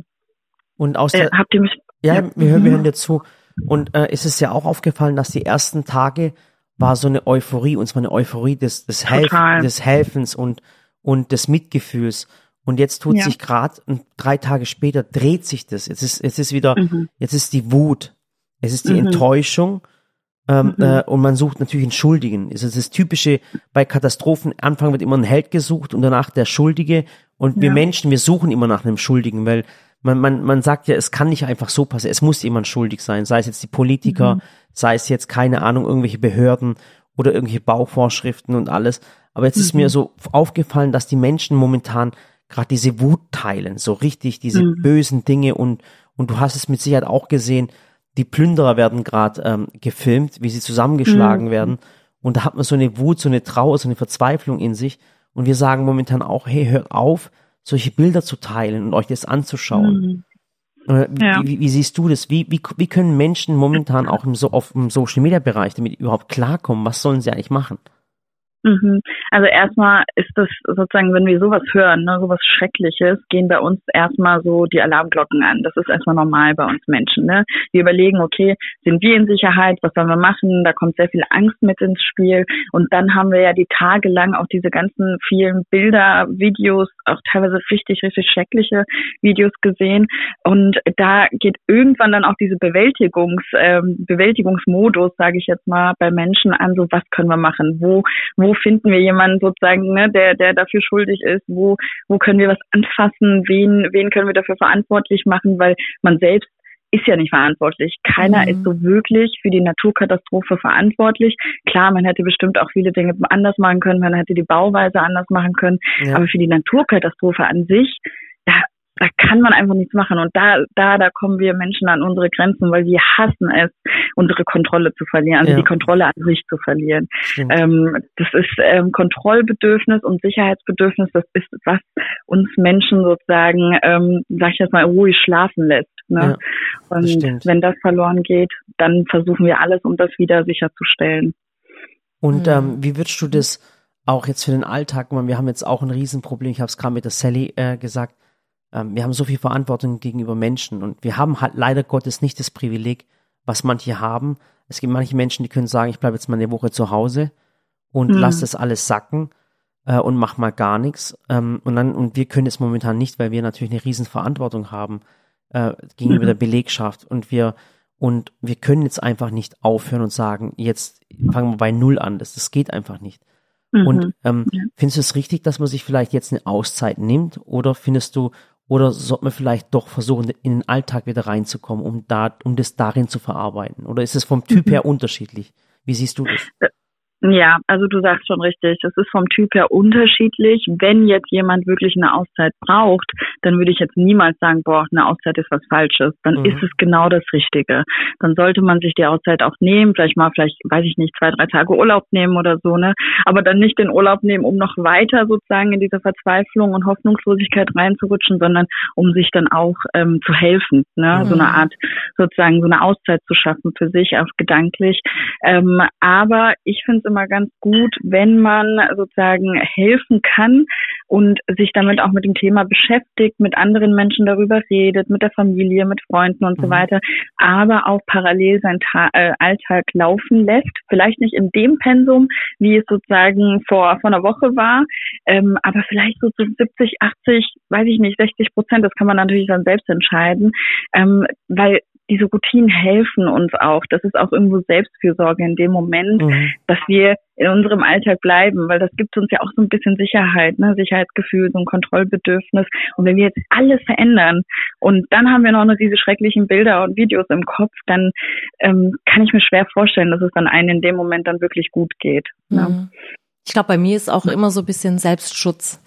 Und aus der, äh, habt ihr mich? Ja, ja. wir hören, wir hören dir zu. Und äh, ist es ja auch aufgefallen, dass die ersten Tage war so eine Euphorie, und zwar eine Euphorie des, des, Helf des Helfens und, und des Mitgefühls. Und jetzt tut ja. sich gerade, drei Tage später dreht sich das. Jetzt ist, jetzt ist wieder, mhm. jetzt ist die Wut, es ist die mhm. Enttäuschung. Ähm, mhm. äh, und man sucht natürlich einen Schuldigen. Es ist das typische bei Katastrophen. Anfang wird immer ein Held gesucht und danach der Schuldige. Und ja. wir Menschen, wir suchen immer nach einem Schuldigen, weil man, man, man sagt ja, es kann nicht einfach so passieren. Es muss jemand schuldig sein. Sei es jetzt die Politiker, mhm. sei es jetzt keine Ahnung, irgendwelche Behörden oder irgendwelche Bauvorschriften und alles. Aber jetzt ist mir mhm. so aufgefallen, dass die Menschen momentan gerade diese Wut teilen, so richtig diese mhm. bösen Dinge und und du hast es mit Sicherheit auch gesehen, die Plünderer werden gerade ähm, gefilmt, wie sie zusammengeschlagen mhm. werden und da hat man so eine Wut, so eine Trauer, so eine Verzweiflung in sich und wir sagen momentan auch, hey, hört auf, solche Bilder zu teilen und euch das anzuschauen. Mhm. Äh, wie, ja. wie, wie, siehst du das? Wie, wie, wie können Menschen momentan auch im, so, auf dem Social Media Bereich damit überhaupt klarkommen? Was sollen sie eigentlich machen? Mhm. Also erstmal ist das sozusagen, wenn wir sowas hören, ne, sowas Schreckliches, gehen bei uns erstmal so die Alarmglocken an. Das ist erstmal normal bei uns Menschen. Ne? Wir überlegen, okay, sind wir in Sicherheit, was sollen wir machen? Da kommt sehr viel Angst mit ins Spiel. Und dann haben wir ja die Tage lang auch diese ganzen vielen Bilder, Videos, auch teilweise richtig, richtig schreckliche Videos gesehen. Und da geht irgendwann dann auch diese Bewältigungs, ähm, Bewältigungsmodus, sage ich jetzt mal, bei Menschen an, so was können wir machen? Wo, wo wo finden wir jemanden sozusagen, ne, der, der dafür schuldig ist, wo, wo können wir was anfassen, wen, wen können wir dafür verantwortlich machen, weil man selbst ist ja nicht verantwortlich. Keiner mhm. ist so wirklich für die Naturkatastrophe verantwortlich. Klar, man hätte bestimmt auch viele Dinge anders machen können, man hätte die Bauweise anders machen können, ja. aber für die Naturkatastrophe an sich, da kann man einfach nichts machen. Und da, da, da kommen wir Menschen an unsere Grenzen, weil wir hassen es, unsere Kontrolle zu verlieren, also ja. die Kontrolle an sich zu verlieren. Ähm, das ist ähm, Kontrollbedürfnis und Sicherheitsbedürfnis, das ist was uns Menschen sozusagen, ähm, sag ich jetzt mal, ruhig schlafen lässt. Ne? Ja, und wenn das verloren geht, dann versuchen wir alles, um das wieder sicherzustellen. Und mhm. ähm, wie würdest du das auch jetzt für den Alltag, wir haben jetzt auch ein Riesenproblem, ich habe es gerade mit der Sally äh, gesagt, wir haben so viel Verantwortung gegenüber Menschen und wir haben halt leider Gottes nicht das Privileg, was manche haben. Es gibt manche Menschen, die können sagen, ich bleibe jetzt mal eine Woche zu Hause und mhm. lass das alles sacken äh, und mach mal gar nichts. Ähm, und dann, und wir können es momentan nicht, weil wir natürlich eine riesen Verantwortung haben äh, gegenüber mhm. der Belegschaft und wir und wir können jetzt einfach nicht aufhören und sagen, jetzt fangen wir bei Null an. Das, das geht einfach nicht. Mhm. Und ähm, findest du es richtig, dass man sich vielleicht jetzt eine Auszeit nimmt? Oder findest du, oder sollte man vielleicht doch versuchen, in den Alltag wieder reinzukommen, um da, um das darin zu verarbeiten? Oder ist es vom Typ mhm. her unterschiedlich? Wie siehst du das? Ja, also du sagst schon richtig. Das ist vom Typ her unterschiedlich. Wenn jetzt jemand wirklich eine Auszeit braucht, dann würde ich jetzt niemals sagen, boah, eine Auszeit ist was Falsches. Dann mhm. ist es genau das Richtige. Dann sollte man sich die Auszeit auch nehmen, vielleicht mal, vielleicht, weiß ich nicht, zwei, drei Tage Urlaub nehmen oder so, ne? Aber dann nicht den Urlaub nehmen, um noch weiter sozusagen in diese Verzweiflung und Hoffnungslosigkeit reinzurutschen, sondern um sich dann auch ähm, zu helfen, ne? Mhm. So eine Art sozusagen so eine Auszeit zu schaffen für sich, auch gedanklich. Ähm, aber ich finde es immer ganz gut, wenn man sozusagen helfen kann und sich damit auch mit dem Thema beschäftigt, mit anderen Menschen darüber redet, mit der Familie, mit Freunden und mhm. so weiter, aber auch parallel seinen Ta äh, Alltag laufen lässt. Vielleicht nicht in dem Pensum, wie es sozusagen vor, vor einer Woche war, ähm, aber vielleicht so zu 70, 80, weiß ich nicht, 60 Prozent, das kann man natürlich dann selbst entscheiden, ähm, weil diese Routinen helfen uns auch. Das ist auch irgendwo Selbstfürsorge in dem Moment, mhm. dass wir in unserem Alltag bleiben, weil das gibt uns ja auch so ein bisschen Sicherheit, ne? Sicherheitsgefühl, so ein Kontrollbedürfnis. Und wenn wir jetzt alles verändern und dann haben wir noch diese schrecklichen Bilder und Videos im Kopf, dann ähm, kann ich mir schwer vorstellen, dass es dann einen in dem Moment dann wirklich gut geht. Ne? Mhm. Ich glaube, bei mir ist auch immer so ein bisschen Selbstschutz.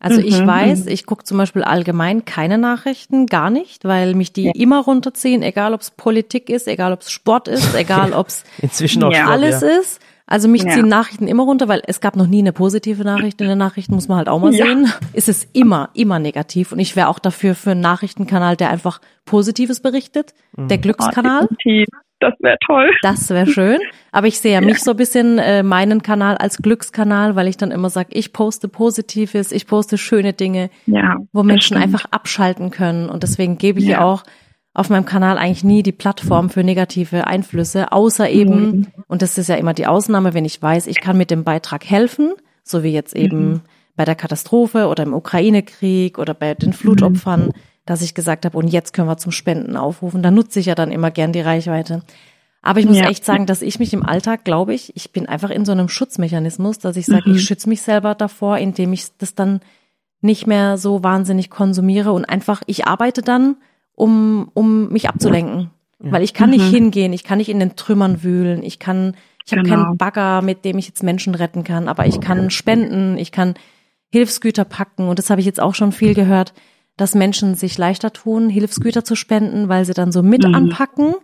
Also ich mhm. weiß, ich gucke zum Beispiel allgemein keine Nachrichten, gar nicht, weil mich die ja. immer runterziehen, egal ob es Politik ist, egal ob es Sport ist, egal ob es (laughs) inzwischen auch Sport, alles ja. ist. Also mich ja. ziehen Nachrichten immer runter, weil es gab noch nie eine positive Nachricht in den Nachrichten, muss man halt auch mal sehen. Ist es immer, immer negativ. Und ich wäre auch dafür für einen Nachrichtenkanal, der einfach Positives berichtet. Der mhm. Glückskanal. Oh, das wäre toll. Das wäre schön. Aber ich sehe ja, (laughs) ja mich so ein bisschen äh, meinen Kanal als Glückskanal, weil ich dann immer sage, ich poste Positives, ich poste schöne Dinge, ja, wo Menschen stimmt. einfach abschalten können. Und deswegen gebe ich ja. auch auf meinem Kanal eigentlich nie die Plattform für negative Einflüsse, außer eben, mhm. und das ist ja immer die Ausnahme, wenn ich weiß, ich kann mit dem Beitrag helfen, so wie jetzt eben mhm. bei der Katastrophe oder im Ukraine-Krieg oder bei den Flutopfern. Mhm dass ich gesagt habe, und jetzt können wir zum Spenden aufrufen. Da nutze ich ja dann immer gern die Reichweite. Aber ich muss ja. echt sagen, dass ich mich im Alltag, glaube ich, ich bin einfach in so einem Schutzmechanismus, dass ich sage, mhm. ich schütze mich selber davor, indem ich das dann nicht mehr so wahnsinnig konsumiere und einfach, ich arbeite dann, um, um mich abzulenken. Ja. Weil ich kann mhm. nicht hingehen, ich kann nicht in den Trümmern wühlen, ich kann, ich habe genau. keinen Bagger, mit dem ich jetzt Menschen retten kann, aber ich kann spenden, ich kann Hilfsgüter packen und das habe ich jetzt auch schon viel gehört dass Menschen sich leichter tun, Hilfsgüter zu spenden, weil sie dann so mit mhm. anpacken.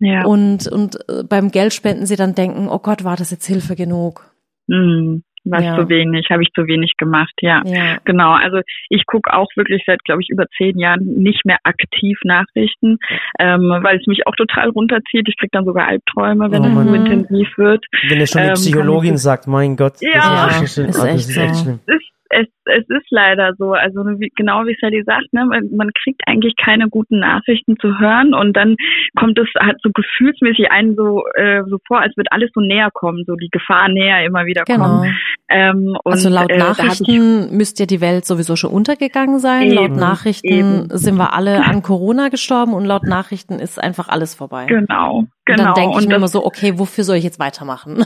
Ja. Und, und äh, beim Geld spenden sie dann denken, oh Gott, war das jetzt Hilfe genug? Mhm. War ja. zu wenig, habe ich zu wenig gemacht, ja. ja. Genau, also ich gucke auch wirklich seit, glaube ich, über zehn Jahren nicht mehr aktiv Nachrichten, ähm, weil es mich auch total runterzieht. Ich krieg dann sogar Albträume, wenn oh, es so intensiv wird. Wenn es schon die ähm, Psychologin sagt, mein Gott, ja, das ist, ist, echt, ist echt schlimm. Ist es, es ist leider so. Also wie, genau wie Sally sagt, ne, man kriegt eigentlich keine guten Nachrichten zu hören und dann kommt es halt so gefühlsmäßig einen so, äh, so vor, als wird alles so näher kommen, so die Gefahr näher immer wieder genau. kommen. Ähm, und, also laut äh, Nachrichten äh, müsste ja die Welt sowieso schon untergegangen sein. Eben, laut Nachrichten eben. sind wir alle an Corona gestorben und laut Nachrichten ist einfach alles vorbei. Genau, genau. Und dann denke ich mir immer so, okay, wofür soll ich jetzt weitermachen?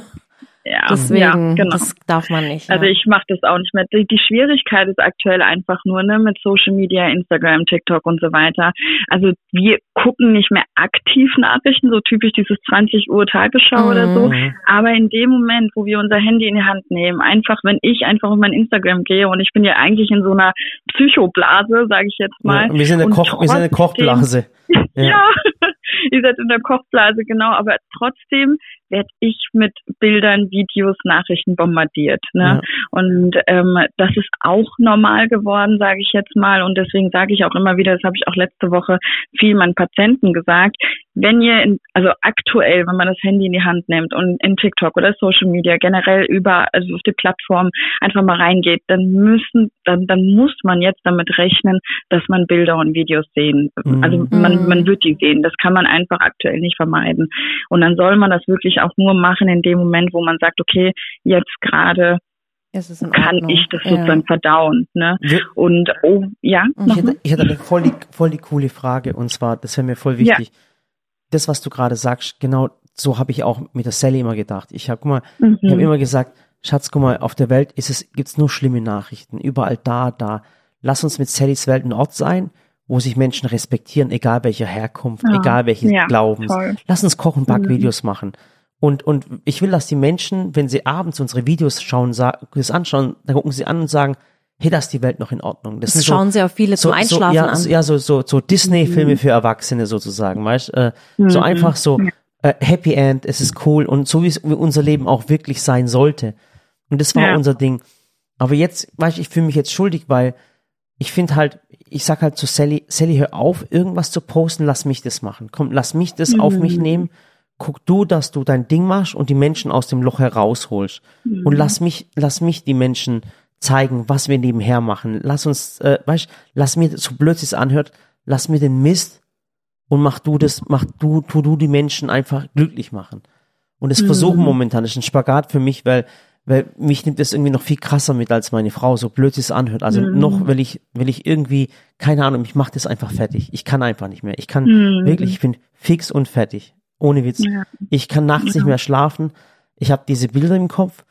Ja, Deswegen, ja, genau. das darf man nicht. Also ich mache das auch nicht mehr. Die, die, Schwierigkeit ist aktuell einfach nur ne, mit Social Media, Instagram, TikTok und so weiter. Also wir gucken nicht mehr aktiv Nachrichten, so typisch dieses 20 Uhr Tagesschau mhm. oder so. Mhm. Aber in dem Moment, wo wir unser Handy in die Hand nehmen, einfach, wenn ich einfach auf mein Instagram gehe und ich bin ja eigentlich in so einer Psychoblase, sage ich jetzt mal. Ja, wir sind eine, Koch, wir sind eine Kochblase. (laughs) ja. (laughs) ihr seid in der Kochblase, genau, aber trotzdem werde ich mit Bildern, Videos, Nachrichten bombardiert. Ne? Ja. Und ähm, das ist auch normal geworden, sage ich jetzt mal. Und deswegen sage ich auch immer wieder, das habe ich auch letzte Woche viel meinen Patienten gesagt, wenn ihr, in, also aktuell, wenn man das Handy in die Hand nimmt und in TikTok oder Social Media generell über, also auf die Plattform einfach mal reingeht, dann müssen, dann, dann muss man jetzt damit rechnen, dass man Bilder und Videos sehen. Mhm. Also man, man wird die sehen. Das kann man einfach aktuell nicht vermeiden. Und dann soll man das wirklich auch nur machen in dem Moment, wo man sagt, okay, jetzt gerade kann ich das sozusagen ja. verdauen. Ne? Und oh, ja. Ich hätte, ich hätte eine voll die, voll die coole Frage und zwar, das wäre mir voll wichtig. Ja. Das, was du gerade sagst, genau so habe ich auch mit der Sally immer gedacht. Ich habe mal, mhm. ich habe immer gesagt, Schatz, guck mal, auf der Welt ist es, gibt's nur schlimme Nachrichten, überall da, da. Lass uns mit Sallys Welt ein Ort sein, wo sich Menschen respektieren, egal welcher Herkunft, ja. egal welches ja, Glaubens. Toll. Lass uns Koch- und Backvideos mhm. machen Und, und ich will, dass die Menschen, wenn sie abends unsere Videos schauen, das anschauen, dann gucken sie an und sagen, hey, da ist die Welt noch in Ordnung. Das, das schauen so, sie auch viele zum Einschlafen so, ja, an. Ja, so, so, so Disney-Filme mhm. für Erwachsene sozusagen, weißt äh, mhm. So einfach so äh, Happy End, es ist cool und so wie unser Leben auch wirklich sein sollte. Und das war ja. unser Ding. Aber jetzt, weißt ich fühle mich jetzt schuldig, weil ich finde halt, ich sag halt zu Sally, Sally, hör auf, irgendwas zu posten, lass mich das machen. Komm, lass mich das mhm. auf mich mhm. nehmen. Guck du, dass du dein Ding machst und die Menschen aus dem Loch herausholst. Mhm. Und lass mich, lass mich die Menschen zeigen, was wir nebenher machen. Lass uns, äh, weißt, lass mir, so blöd es anhört, lass mir den Mist und mach du das, mach du, tu du die Menschen einfach glücklich machen. Und das mhm. versuchen momentan, das ist ein Spagat für mich, weil weil mich nimmt das irgendwie noch viel krasser mit als meine Frau, so blöd es anhört. Also mhm. noch will ich, will ich irgendwie, keine Ahnung, ich mache das einfach fertig. Ich kann einfach nicht mehr. Ich kann mhm. wirklich, ich bin fix und fertig. Ohne Witz. Ja. Ich kann nachts ja. nicht mehr schlafen. Ich habe diese Bilder im Kopf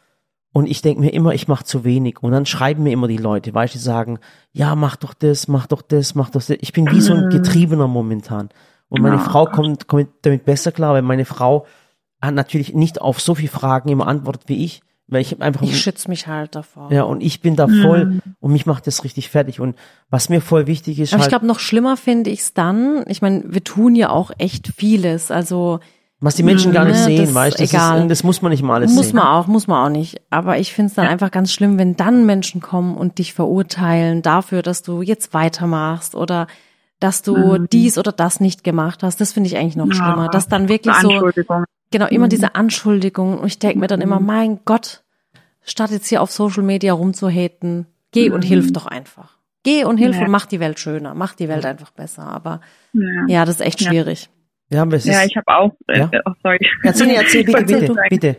und ich denke mir immer, ich mache zu wenig. Und dann schreiben mir immer die Leute, weil sie sagen, ja, mach doch das, mach doch das, mach doch das. Ich bin wie so ein mhm. Getriebener momentan. Und meine. Frau kommt, kommt damit besser klar, weil meine Frau hat natürlich nicht auf so viele Fragen immer antwortet wie ich. Weil ich einfach. Ich schütze mich halt davor. Ja, und ich bin da voll mhm. und mich macht das richtig fertig. Und was mir voll wichtig ist. Aber halt, ich glaube, noch schlimmer finde ich es dann. Ich meine, wir tun ja auch echt vieles. Also. Was die Menschen gar nicht ne, sehen, weißt du? Das, egal. Ist, das muss man nicht mal alles muss sehen. Muss man auch, muss man auch nicht. Aber ich finde es dann ja. einfach ganz schlimm, wenn dann Menschen kommen und dich verurteilen dafür, dass du jetzt weitermachst oder dass du mhm. dies oder das nicht gemacht hast. Das finde ich eigentlich noch ja. schlimmer. Dass dann wirklich so Genau, immer mhm. diese Anschuldigung. Und ich denke mir dann immer, mhm. mein Gott, statt jetzt hier auf Social Media rumzuhaten, geh mhm. und hilf doch einfach. Geh und hilf ja. und mach die Welt schöner, mach die Welt einfach besser. Aber ja das ist echt schwierig. Ja, ja ich habe auch, äh, ja? oh, sorry. Erzähl, erzähl, (laughs) bitte, bitte, bitte.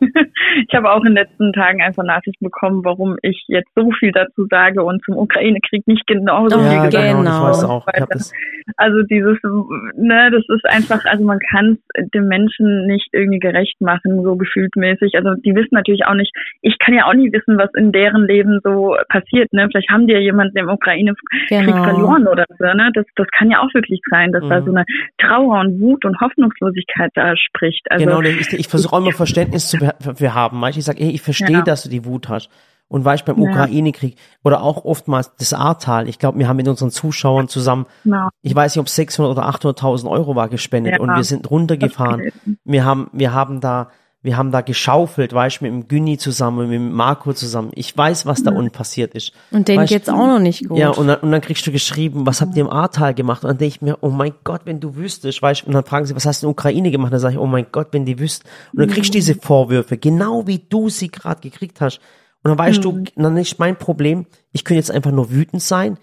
(laughs) ich habe auch in den letzten Tagen einfach Nachrichten bekommen, warum ich jetzt so viel dazu sage und zum Ukraine-Krieg nicht genauso oh, viel gesagt genau. Ich weiß auch. Ich das also dieses, ne, das ist einfach, also man kann es dem Menschen nicht irgendwie gerecht machen, so gefühltmäßig. Also die wissen natürlich auch nicht, ich kann ja auch nicht wissen, was in deren Leben so passiert, ne? Vielleicht haben die ja jemanden im Ukraine-Krieg genau. verloren oder so, ne? Das, das kann ja auch wirklich sein, dass mhm. da so eine Trauer und Wut und Hoffnungslosigkeit da spricht. Also, genau, ich, ich versuche auch immer Verständnis zu wir haben. Weißt? Ich sage, ey, ich verstehe, ja. dass du die Wut hast. Und weißt beim ja. Ukraine-Krieg oder auch oftmals das Ahrtal, ich glaube, wir haben mit unseren Zuschauern zusammen, ja. ich weiß nicht, ob 600 oder 800.000 Euro war gespendet und wir sind runtergefahren. Wir haben, wir haben da, wir haben da geschaufelt, weißt du, mit dem Günni zusammen, mit dem Marco zusammen. Ich weiß, was da unten passiert ist. Und denen weißt, geht's auch noch nicht gut. Ja, und dann, und dann kriegst du geschrieben, was habt ihr im Ahrtal gemacht? Und dann denke ich mir, oh mein Gott, wenn du wüsstest, weißt du, und dann fragen sie, was hast du in der Ukraine gemacht? Dann sage ich, oh mein Gott, wenn die wüsst. Und dann kriegst du diese Vorwürfe, genau wie du sie gerade gekriegt hast. Und dann weißt mhm. du, dann ist mein Problem, ich könnte jetzt einfach nur wütend sein.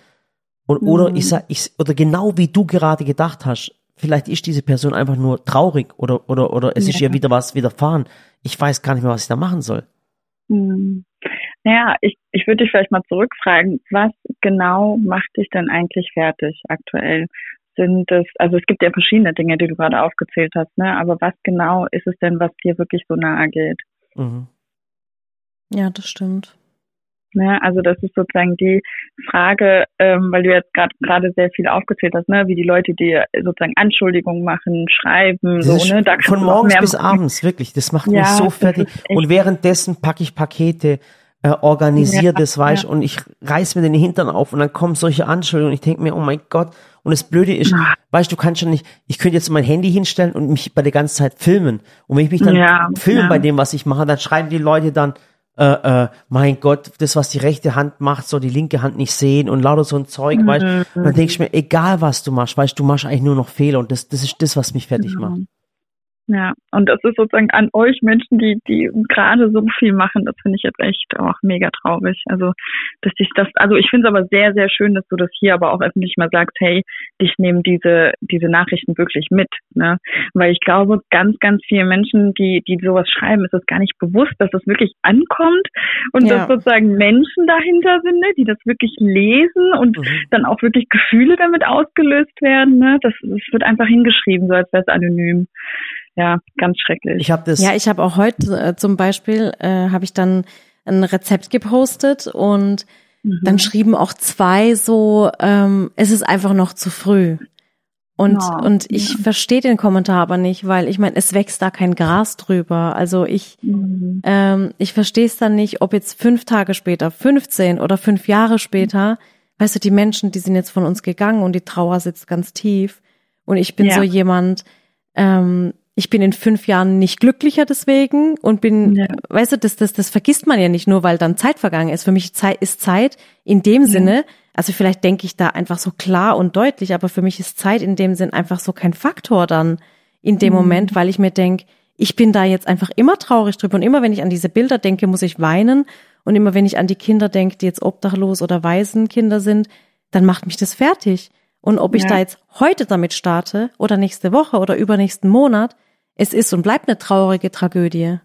Und, oder mhm. ich sag, ich, oder genau wie du gerade gedacht hast, vielleicht ist diese Person einfach nur traurig oder, oder, oder es ja. ist ihr wieder was widerfahren. Ich weiß gar nicht mehr, was ich da machen soll. Hm. Naja, ich, ich würde dich vielleicht mal zurückfragen, was genau macht dich denn eigentlich fertig aktuell? Sind es, also es gibt ja verschiedene Dinge, die du gerade aufgezählt hast, ne? Aber was genau ist es denn, was dir wirklich so nahe geht? Mhm. Ja, das stimmt. Ne? Also das ist sozusagen die Frage, ähm, weil du jetzt gerade gerade sehr viel aufgezählt hast, ne? wie die Leute dir sozusagen Anschuldigungen machen, schreiben, so, ne? Da von morgens bis abends, wirklich, das macht ja, mich so fertig. Und währenddessen packe ich Pakete, äh, organisiere ja, das, weißt ja. und ich reiß mir den Hintern auf und dann kommen solche Anschuldigungen und ich denke mir, oh mein Gott, und das Blöde ist, ja. weißt du, kannst schon nicht, ich könnte jetzt mein Handy hinstellen und mich bei der ganzen Zeit filmen. Und wenn ich mich dann filme bei dem, was ich mache, dann schreiben die Leute dann, äh, äh, mein Gott, das, was die rechte Hand macht, soll die linke Hand nicht sehen und lauter so ein Zeug, mhm. weißt Dann denke ich mir, egal was du machst, weißt du, machst eigentlich nur noch Fehler und das, das ist das, was mich fertig mhm. Ja, und das ist sozusagen an euch Menschen, die, die gerade so viel machen, das finde ich jetzt echt auch mega traurig. Also, dass ich das, also ich finde es aber sehr, sehr schön, dass du das hier aber auch öffentlich mal sagst, hey, ich nehme diese, diese Nachrichten wirklich mit, ne? Weil ich glaube, ganz, ganz viele Menschen, die, die sowas schreiben, ist es gar nicht bewusst, dass das wirklich ankommt und ja. dass sozusagen Menschen dahinter sind, ne? die das wirklich lesen und mhm. dann auch wirklich Gefühle damit ausgelöst werden, ne? Das, das wird einfach hingeschrieben, so als wäre es anonym ja, ganz schrecklich. Ich habe das. Ja, ich habe auch heute äh, zum Beispiel äh, habe ich dann ein Rezept gepostet und mhm. dann schrieben auch zwei so, ähm, es ist einfach noch zu früh. Und, oh, und ich ja. verstehe den Kommentar aber nicht, weil ich meine, es wächst da kein Gras drüber. Also ich, mhm. ähm, ich verstehe es dann nicht, ob jetzt fünf Tage später, 15 oder fünf Jahre später, weißt du, die Menschen, die sind jetzt von uns gegangen und die Trauer sitzt ganz tief. Und ich bin ja. so jemand, ähm, ich bin in fünf Jahren nicht glücklicher deswegen und bin, ja. weißt du, das, das, das vergisst man ja nicht nur, weil dann Zeit vergangen ist. Für mich Zeit, ist Zeit in dem ja. Sinne, also vielleicht denke ich da einfach so klar und deutlich, aber für mich ist Zeit in dem Sinn einfach so kein Faktor dann in dem mhm. Moment, weil ich mir denke, ich bin da jetzt einfach immer traurig drüber und immer wenn ich an diese Bilder denke, muss ich weinen und immer wenn ich an die Kinder denke, die jetzt obdachlos oder Waisenkinder sind, dann macht mich das fertig. Und ob ich da jetzt heute damit starte oder nächste Woche oder übernächsten Monat, es ist und bleibt eine traurige Tragödie.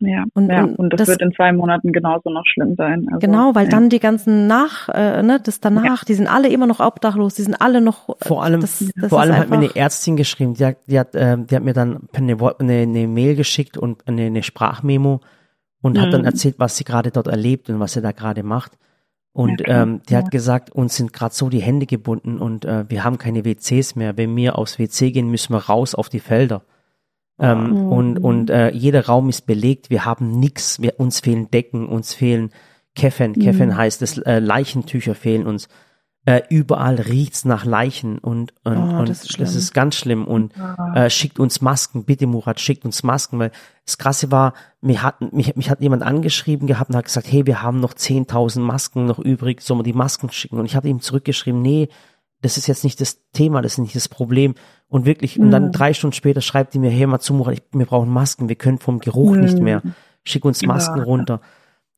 Ja, und, ja, und, das, das, wird in zwei Monaten genauso noch schlimm sein. Also, genau, weil ja. dann die ganzen nach, äh, ne, das danach, ja. die sind alle immer noch obdachlos, die sind alle noch. Äh, vor allem, das, das vor allem hat mir eine Ärztin geschrieben, die hat, die hat, äh, die hat mir dann eine, eine, eine Mail geschickt und eine, eine Sprachmemo und mhm. hat dann mhm. erzählt, was sie gerade dort erlebt und was sie da gerade macht. Und ja, ähm, die hat gesagt, uns sind gerade so die Hände gebunden und äh, wir haben keine WCs mehr. Wenn wir aufs WC gehen, müssen wir raus auf die Felder. Ähm, mhm. Und, und äh, jeder Raum ist belegt, wir haben nichts, wir, uns fehlen Decken, uns fehlen Keffen, mhm. Keffen heißt es, äh, Leichentücher fehlen uns. Äh, überall riecht's nach Leichen und, und, oh, und das, ist das, ist ganz schlimm und äh, schickt uns Masken, bitte Murat, schickt uns Masken, weil das Krasse war, mir hat, mich, mich hat jemand angeschrieben gehabt und hat gesagt, hey, wir haben noch 10.000 Masken noch übrig, sollen wir die Masken schicken? Und ich habe ihm zurückgeschrieben, nee, das ist jetzt nicht das Thema, das ist nicht das Problem. Und wirklich, mhm. und dann mhm. drei Stunden später schreibt die mir, hey, mal zu, wir brauchen Masken, wir können vom Geruch mhm. nicht mehr. Schick uns Masken ja. runter.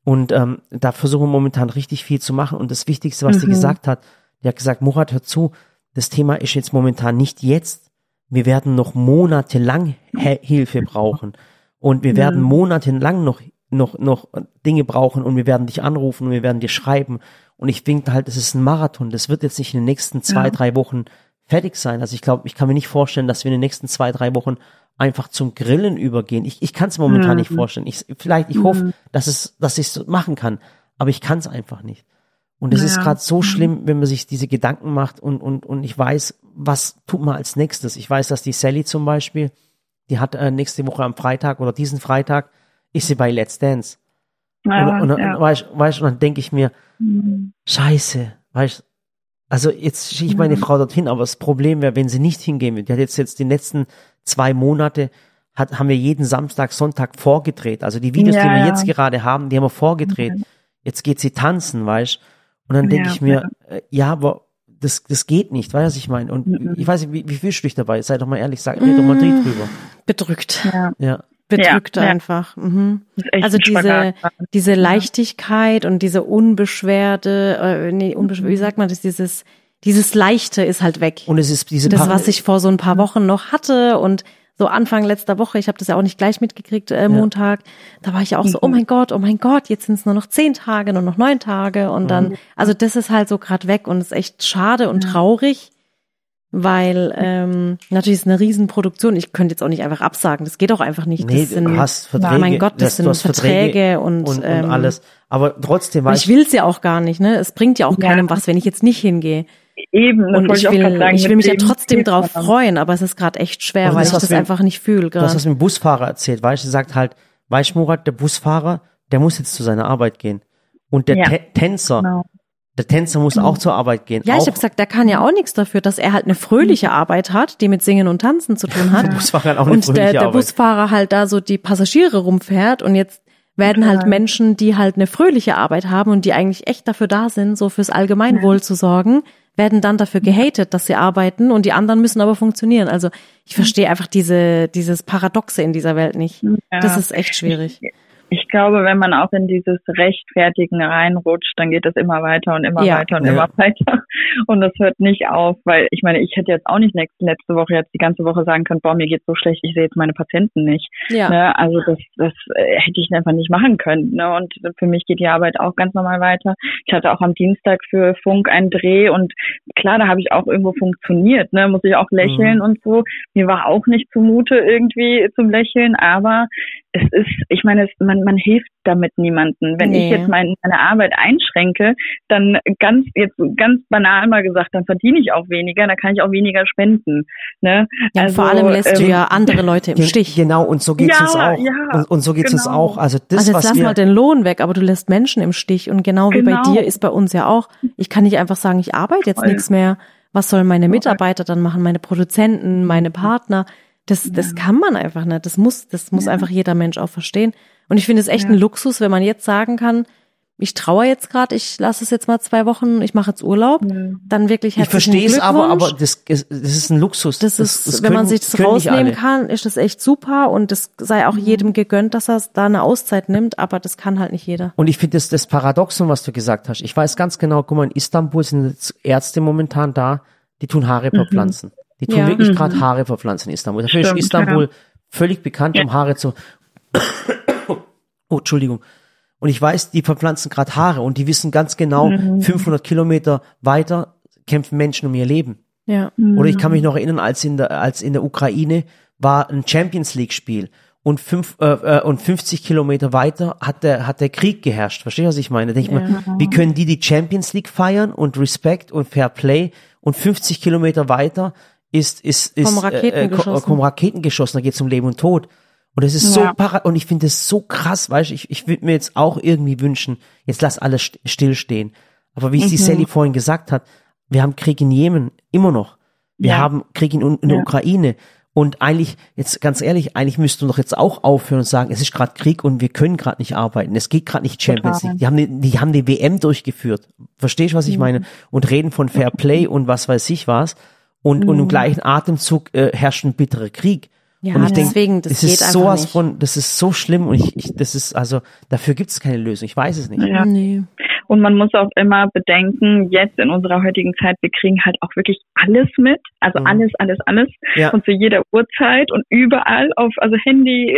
Und ähm, da versuchen wir momentan richtig viel zu machen. Und das Wichtigste, was mhm. die gesagt hat, die hat gesagt, Murat, hör zu, das Thema ist jetzt momentan nicht jetzt. Wir werden noch monatelang Hilfe brauchen. Und wir werden mhm. monatelang noch, noch, noch Dinge brauchen und wir werden dich anrufen und wir werden dir schreiben. Und ich denke halt, das ist ein Marathon. Das wird jetzt nicht in den nächsten zwei, ja. drei Wochen fertig sein. Also ich glaube, ich kann mir nicht vorstellen, dass wir in den nächsten zwei, drei Wochen einfach zum Grillen übergehen. Ich, ich kann es momentan mhm. nicht vorstellen. Ich, vielleicht, ich mhm. hoffe, dass es, dass ich es machen kann, aber ich kann es einfach nicht. Und es naja. ist gerade so mhm. schlimm, wenn man sich diese Gedanken macht und, und, und ich weiß, was tut man als nächstes. Ich weiß, dass die Sally zum Beispiel, die hat äh, nächste Woche am Freitag oder diesen Freitag, ist sie bei Let's Dance. Ja, und, und, ja. und, weißt, weißt, und dann denke ich mir, mhm. scheiße, weißt also jetzt schicke ich meine mhm. Frau dorthin, aber das Problem wäre, wenn sie nicht hingehen würde. Die hat jetzt, jetzt die letzten zwei Monate, hat, haben wir jeden Samstag, Sonntag vorgedreht. Also die Videos, ja, die wir ja. jetzt gerade haben, die haben wir vorgedreht. Okay. Jetzt geht sie tanzen, weißt Und dann denke ja, ich mir, äh, ja, aber das, das geht nicht, weißt du, was ich meine? Und mhm. ich weiß nicht, wie, wie fühlst du dich dabei? Sei doch mal ehrlich, sag mir doch mal drüber. Bedrückt. Ja. Ja bedrückt ja, einfach. Mhm. Also diese, diese Leichtigkeit und diese Unbeschwerde, äh, nee, unbeschwer, wie mhm. sagt man das, dieses, dieses Leichte ist halt weg. Und es ist diese Das, was ich vor so ein paar Wochen noch hatte und so Anfang letzter Woche, ich habe das ja auch nicht gleich mitgekriegt, äh, Montag, ja. da war ich ja auch so, oh mein Gott, oh mein Gott, jetzt sind es nur noch zehn Tage, nur noch neun Tage und dann, mhm. also das ist halt so gerade weg und ist echt schade und traurig weil ähm, natürlich ist eine Riesenproduktion. Ich könnte jetzt auch nicht einfach absagen. Das geht auch einfach nicht. Nee, das sind, du hast Verträge. Oh mein Gott, das, das sind Verträge, Verträge und, und, ähm, und alles. Aber trotzdem weiß ich will es ja auch gar nicht. Ne, es bringt ja auch ja. keinem was, wenn ich jetzt nicht hingehe. Eben. Und ich, ich will, sagen, ich will mich ja trotzdem drauf freuen, aber es ist gerade echt schwer, weil das, ich das mit, einfach nicht fühle. Das hast du mit dem Busfahrer erzählt, weißt du, sagt halt, weißt du, Murat, der Busfahrer, der muss jetzt zu seiner Arbeit gehen. Und der ja. Tänzer, genau. Der Tänzer muss auch zur Arbeit gehen. Ja, ich habe gesagt, der kann ja auch nichts dafür, dass er halt eine fröhliche Arbeit hat, die mit Singen und Tanzen zu tun hat. (laughs) der Busfahrer hat auch eine und fröhliche der, der Busfahrer halt da so die Passagiere rumfährt und jetzt werden halt Menschen, die halt eine fröhliche Arbeit haben und die eigentlich echt dafür da sind, so fürs Allgemeinwohl ja. zu sorgen, werden dann dafür gehatet, dass sie arbeiten und die anderen müssen aber funktionieren. Also ich verstehe einfach diese, dieses Paradoxe in dieser Welt nicht. Ja. Das ist echt schwierig. Ich, glaube, wenn man auch in dieses Rechtfertigen reinrutscht, dann geht es immer weiter und immer ja. weiter und ja. immer weiter. (laughs) Und das hört nicht auf, weil ich meine, ich hätte jetzt auch nicht nächste, letzte Woche jetzt die ganze Woche sagen können, boah, mir geht's so schlecht, ich sehe jetzt meine Patienten nicht. Ja. Ne? Also das, das äh, hätte ich einfach nicht machen können. Ne? Und für mich geht die Arbeit auch ganz normal weiter. Ich hatte auch am Dienstag für Funk einen Dreh und klar, da habe ich auch irgendwo funktioniert, ne? muss ich auch lächeln mhm. und so. Mir war auch nicht zumute irgendwie zum Lächeln, aber es ist, ich meine, es, man man, man hilft damit niemanden. Wenn Nee. ich jetzt mein, meine Arbeit einschränke, dann ganz, jetzt ganz banal mal gesagt, dann verdiene ich auch weniger, dann kann ich auch weniger spenden. Ne? Ja, Also, vor allem lässt du ähm, ja andere Leute im Stich. Genau, und so geht's Ja, uns auch. ja, und, und so geht's uns genau. auch. Also das, also jetzt was lass wir, mal den Lohn weg, aber du lässt Menschen im Stich. Und genau wie bei Genau. dir ist bei uns ja auch. Ich kann nicht einfach sagen, ich arbeite jetzt Voll. nichts mehr. Was sollen meine Mitarbeiter dann machen? Meine Produzenten, meine Partner? Das, das kann man einfach nicht. Das muss, das muss einfach jeder Mensch auch verstehen. Und ich finde es echt Ja. ein Luxus, wenn man jetzt sagen kann, ich trauere jetzt gerade, ich lasse es jetzt mal zwei Wochen, ich mache jetzt Urlaub, Mhm. dann wirklich ich herzlichen verstehe es aber, aber das, ist- das ist ein Luxus. Das ist, wenn können- man sich das rausnehmen kann, ist das echt super und es sei auch jedem gegönnt, dass er da eine Auszeit nimmt, aber das kann halt nicht jeder. Und ich finde das, das Paradoxon, was du gesagt hast. Ich weiß ganz genau, guck mal, in Istanbul sind jetzt Ärzte momentan da, die tun Haare verpflanzen. Die tun Ja. wirklich gerade Haare verpflanzen in Istanbul. Dafür ist Stimmt, Istanbul völlig bekannt, um Haare zu. (coughs) oh, Entschuldigung. Und ich weiß, die verpflanzen gerade Haare und die wissen ganz genau, 500 Kilometer weiter kämpfen Menschen um ihr Leben. Ja. Oder ich kann mich noch erinnern, als in der, als in der Ukraine war ein Champions League Spiel und fünf, äh, äh, und 50 Kilometer weiter hat der, hat der Krieg geherrscht. Verstehst du, was ich meine? Denk ich mal, wie können die die Champions League feiern und Respekt und Fair Play und 50 Kilometer weiter ist, ist, ist, Kommen Raketen äh, ko- geschossen. kommen Raketen geschossen, da geht's um Leben und Tod. Und es ist so Ja. para und ich finde es so krass, weißt du, ich, ich würde mir jetzt auch irgendwie wünschen, jetzt lass alles st- stillstehen. Aber wie es Mhm. die Sally vorhin gesagt hat, wir haben Krieg in Jemen, immer noch. Wir Ja. haben Krieg in, in der Ja. Ukraine. Und eigentlich, jetzt ganz ehrlich, eigentlich müssten wir doch jetzt auch aufhören und sagen, es ist gerade Krieg und wir können gerade nicht arbeiten. Es geht gerade nicht Champions. League. Die haben, die, die haben die WM durchgeführt. Verstehst du, was ich meine? Und reden von Fair Play und was weiß ich was. Und, und im gleichen Atemzug äh, herrscht ein bitterer Krieg. Ja, und ich denk, deswegen, das das geht ist einfach sowas nicht. von, das ist so schlimm und ich, ich das ist also dafür gibt es keine Lösung. Ich weiß es nicht. Ja. Nee. Und man muss auch immer bedenken, jetzt in unserer heutigen Zeit, wir kriegen halt auch wirklich alles mit. Also Mhm. alles, alles, alles. Ja. Und zu jeder Uhrzeit und überall auf, also Handy,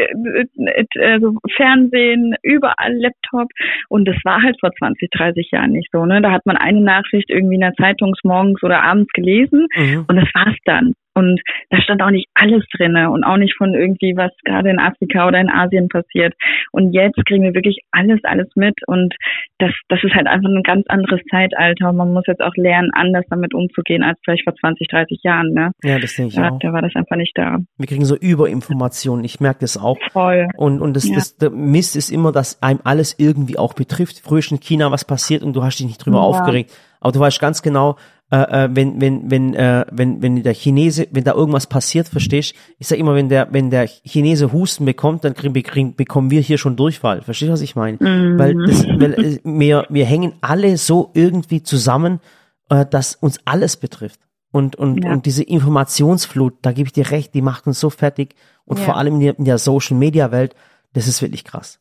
also Fernsehen, überall Laptop. Und das war halt vor 20, 30 Jahren nicht so, ne? Da hat man eine Nachricht irgendwie in der Zeitung morgens oder abends gelesen Mhm. und das war's dann. Und da stand auch nicht alles drinne und auch nicht von irgendwie, was gerade in Afrika oder in Asien passiert. Und jetzt kriegen wir wirklich alles, alles mit. Und das, das ist halt einfach ein ganz anderes Zeitalter. Und man muss jetzt auch lernen, anders damit umzugehen als vielleicht vor 20, 30 Jahren. Ne? Ja, das denke ich Da, auch. da war das einfach nicht da. Wir kriegen so Überinformationen. Ich merke das auch. Voll. Und, und das, Ja. das, der Mist ist immer, dass einem alles irgendwie auch betrifft. Früher ist in China was passiert und du hast dich nicht drüber Ja. aufgeregt. Aber du weißt ganz genau, äh, äh, wenn, wenn, wenn, äh, wenn, wenn der Chinese, wenn da irgendwas passiert, verstehst Ich sag immer, wenn der, wenn der Chinese Husten bekommt, dann kriegen, kriegen, bekommen wir hier schon Durchfall. Verstehst du, was ich meine? Weil, das, weil äh, wir, wir hängen alle so irgendwie zusammen, äh, dass uns alles betrifft. Und, und, Ja. und diese Informationsflut, da gebe ich dir recht, die macht uns so fertig. Und Ja. vor allem in der, in der Social Media Welt, das ist wirklich krass.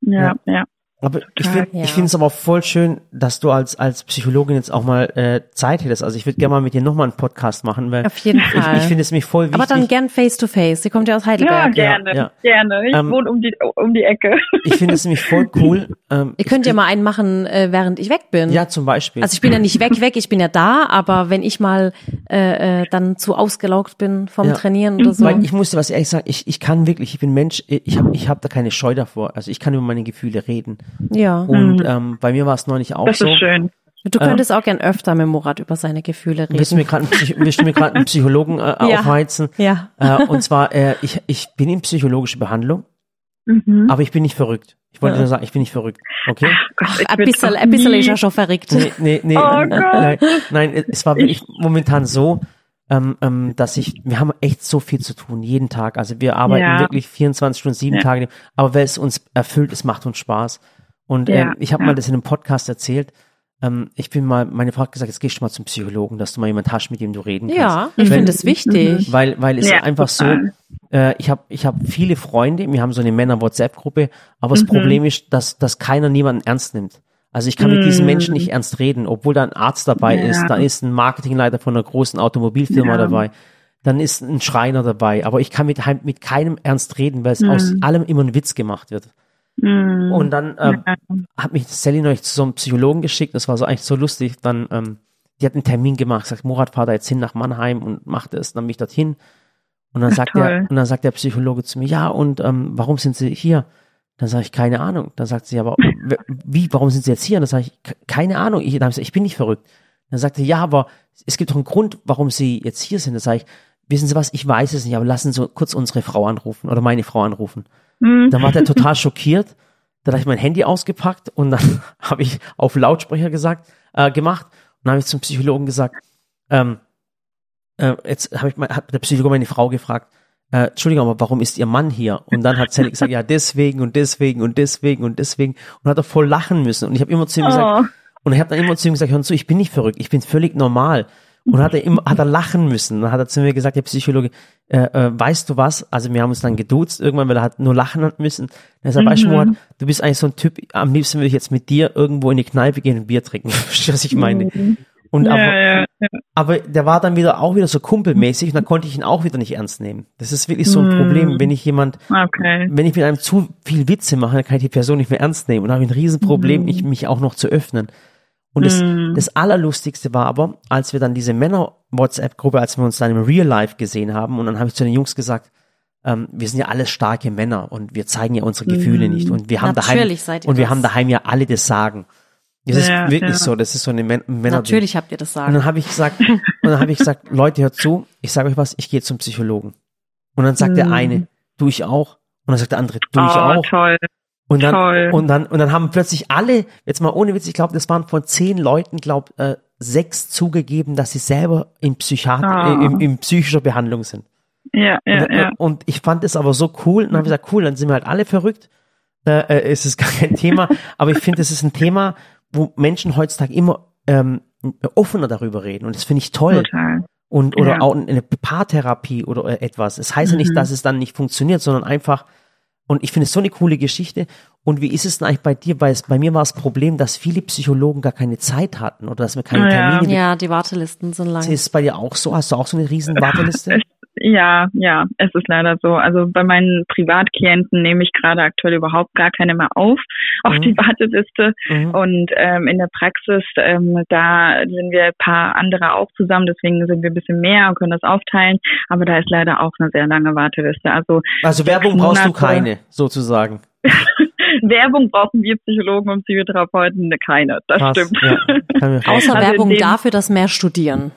Ja, ja. Aber ich Total, finde ja. ich finde es aber voll schön, dass du als als Psychologin jetzt auch mal äh, Zeit hättest. Also ich würde gerne mal mit dir nochmal einen Podcast machen, weil Auf jeden ich, Fall. ich finde es mich voll wichtig. aber dann gern face to face. Sie kommt ja aus Ja, Heidelberg. gerne, ja. gerne. Ich Ähm, wohne um die, um die Ecke. ich finde es nämlich voll cool. (laughs) Ähm, Ihr könnt ja mal einen machen, äh, während ich weg bin. Ja, zum Beispiel. Also ich bin ja nicht weg, weg, ich bin ja da, aber wenn ich mal äh, äh, dann zu ausgelaugt bin vom Ja. Trainieren oder so. Weil ich musste was ehrlich sagen, ich, ich kann wirklich, ich bin Mensch, ich habe ich hab da keine Scheu davor. Also ich kann über meine Gefühle reden. ja. Und ähm, bei mir war es neulich auch Das so. ist schön. Du könntest auch gern öfter mit Murat über seine Gefühle Willst du mir reden. gerade einen, Psych- willst du mir gerade einen Psychologen äh, (laughs) Ja. aufheizen? Ja. Äh, und zwar, äh, ich, ich bin in psychologische Behandlung, Mhm. aber ich bin nicht verrückt. Ich wollte Ja. nur sagen, ich bin nicht verrückt. Okay? Ich Ein bisschen, ein bisschen ist er schon verrückt. Nee, nee, nee. Oh Gott. nein, nein, es war wirklich momentan so, ähm, ähm, dass ich, wir haben echt so viel zu tun, jeden Tag. Also wir arbeiten Ja. wirklich 24 Stunden, sieben Ja. Tage, aber weil es uns erfüllt, es macht uns Spaß. Und Ja, ähm, ich habe ja. mal das in einem Podcast erzählt. Ähm, ich bin mal, meine Frau hat gesagt, jetzt gehst du mal zum Psychologen, dass du mal jemanden hast, mit dem du reden kannst. Ja, ich finde es wichtig. Weil, weil es Ja, einfach total. so, äh, ich habe ich hab viele Freunde, wir haben so eine Männer-WhatsApp-Gruppe, aber Mhm. das Problem ist, dass, dass keiner niemanden ernst nimmt. Also ich kann mit diesen Menschen nicht ernst reden, obwohl da ein Arzt dabei Mhm. Ja. ist, da ist ein Marketingleiter von einer großen Automobilfirma Ja. dabei, dann ist ein Schreiner dabei, aber ich kann mit, heim- mit keinem ernst reden, weil es aus allem immer ein Witz gemacht wird. Mhm. Und dann ähm, hat mich Sally neulich zu so einem Psychologen geschickt, das war so eigentlich so lustig, dann, ähm, die hat einen Termin gemacht, sagt, Murat, fahr da jetzt hin nach Mannheim und macht es, dann bin ich dorthin. Und dann Ach, sagt der, und dann sagt der Psychologe zu mir, ja, und ähm, warum sind Sie hier? Dann sage ich, keine Ahnung. Dann sagt sie, aber wie, warum sind Sie jetzt hier? Und dann sage ich, keine Ahnung. Ich, dann ich, gesagt, ich bin nicht verrückt. Dann sagt er, ja, aber es gibt doch einen Grund, warum Sie jetzt hier sind. Dann sage ich, wissen Sie was, ich weiß es nicht, aber lassen Sie kurz unsere Frau anrufen oder meine Frau anrufen. Mhm. Dann war der total schockiert. Dann habe ich mein Handy ausgepackt und dann (laughs) habe ich auf Lautsprecher gesagt, äh, gemacht und dann habe ich zum Psychologen gesagt, ähm, äh, jetzt habe ich mal, hat der Psychologe meine Frau gefragt, äh, Entschuldigung, aber warum ist Ihr Mann hier? Und dann hat Sally gesagt, ja, deswegen und deswegen und deswegen und deswegen und hat er voll lachen müssen. Und ich habe immer zu ihm gesagt, oh. und ich habe dann immer zu ihm gesagt, hören zu, ich bin nicht verrückt, ich bin völlig normal. Und hat er immer, hat er lachen müssen. Dann hat er zu mir gesagt, der Psychologe, äh, äh, weißt du was? Also wir haben uns dann geduzt irgendwann, weil er hat nur lachen müssen. Er sagt, mhm. weißt du, Mohat, du bist eigentlich so ein Typ, am liebsten würde ich jetzt mit dir irgendwo in die Kneipe gehen und Bier trinken. (laughs) Verstehst du, was ich meine? Mhm. Und ja, aber, ja, ja. aber der war dann wieder auch wieder so kumpelmäßig und dann konnte ich ihn auch wieder nicht ernst nehmen. Das ist wirklich so ein mm. Problem, wenn ich jemand, okay. wenn ich mit einem zu viel Witze mache, dann kann ich die Person nicht mehr ernst nehmen und habe ich ein Riesenproblem, mm. mich auch noch zu öffnen. Und das, mm. das Allerlustigste war aber, als wir dann diese Männer-WhatsApp-Gruppe, als wir uns dann im Real Life gesehen haben und dann habe ich zu den Jungs gesagt, ähm, wir sind ja alle starke Männer und wir zeigen ja unsere Gefühle mm. nicht und wir haben Natürlich daheim und wir das. haben daheim ja alle das Sagen. Das ist ja, wirklich ja. so, das ist so eine Männer. Natürlich habt ihr das sagen. Und dann habe ich gesagt, und dann habe ich gesagt, (laughs) Leute, hört zu, ich sage euch was, ich gehe zum Psychologen. Und dann sagt mm. der eine, du ich auch. Und dann sagt der andere, du oh, ich auch. Toll. Und dann, toll. und dann, und dann haben plötzlich alle, jetzt mal ohne Witz, ich glaube, das waren von zehn Leuten, glaube äh, sechs zugegeben, dass sie selber in Psychiat oh. äh, in, in psychischer Behandlung sind. Ja, ja, und, ja. Und ich fand es aber so cool. Und dann habe ich gesagt, cool, dann sind wir halt alle verrückt. Äh, äh, es ist gar kein Thema. aber ich finde, es ist ein Thema, wo Menschen heutzutage immer ähm, offener darüber reden und das finde ich toll. Total. Und oder ja. auch eine Paartherapie oder etwas. Es das heißt mhm. ja nicht, mhm. dass es dann nicht funktioniert, sondern einfach und ich finde es so eine coole Geschichte. Und wie ist es denn eigentlich bei dir? Weil es, bei mir war das Problem, dass viele Psychologen gar keine Zeit hatten oder dass wir keine Termine. Ja, die Wartelisten sind lang. Ist es bei dir auch so? Hast du auch so eine riesen (laughs) Warteliste? Ja, ja, es ist leider so. Also bei meinen Privatklienten nehme ich gerade aktuell überhaupt gar keine mehr auf, (laughs) auf mhm. die Warteliste. Mhm. Und ähm, in der Praxis, ähm, da sind wir ein paar andere auch zusammen, deswegen sind wir ein bisschen mehr und können das aufteilen. Aber da ist leider auch eine sehr lange Warteliste. Also, also Werbung brauchst du keine, sozusagen. (laughs) Werbung brauchen wir Psychologen und Psychotherapeuten keine. Das Krass, stimmt. Ja. (laughs) Außer also Werbung dafür, dass mehr studieren.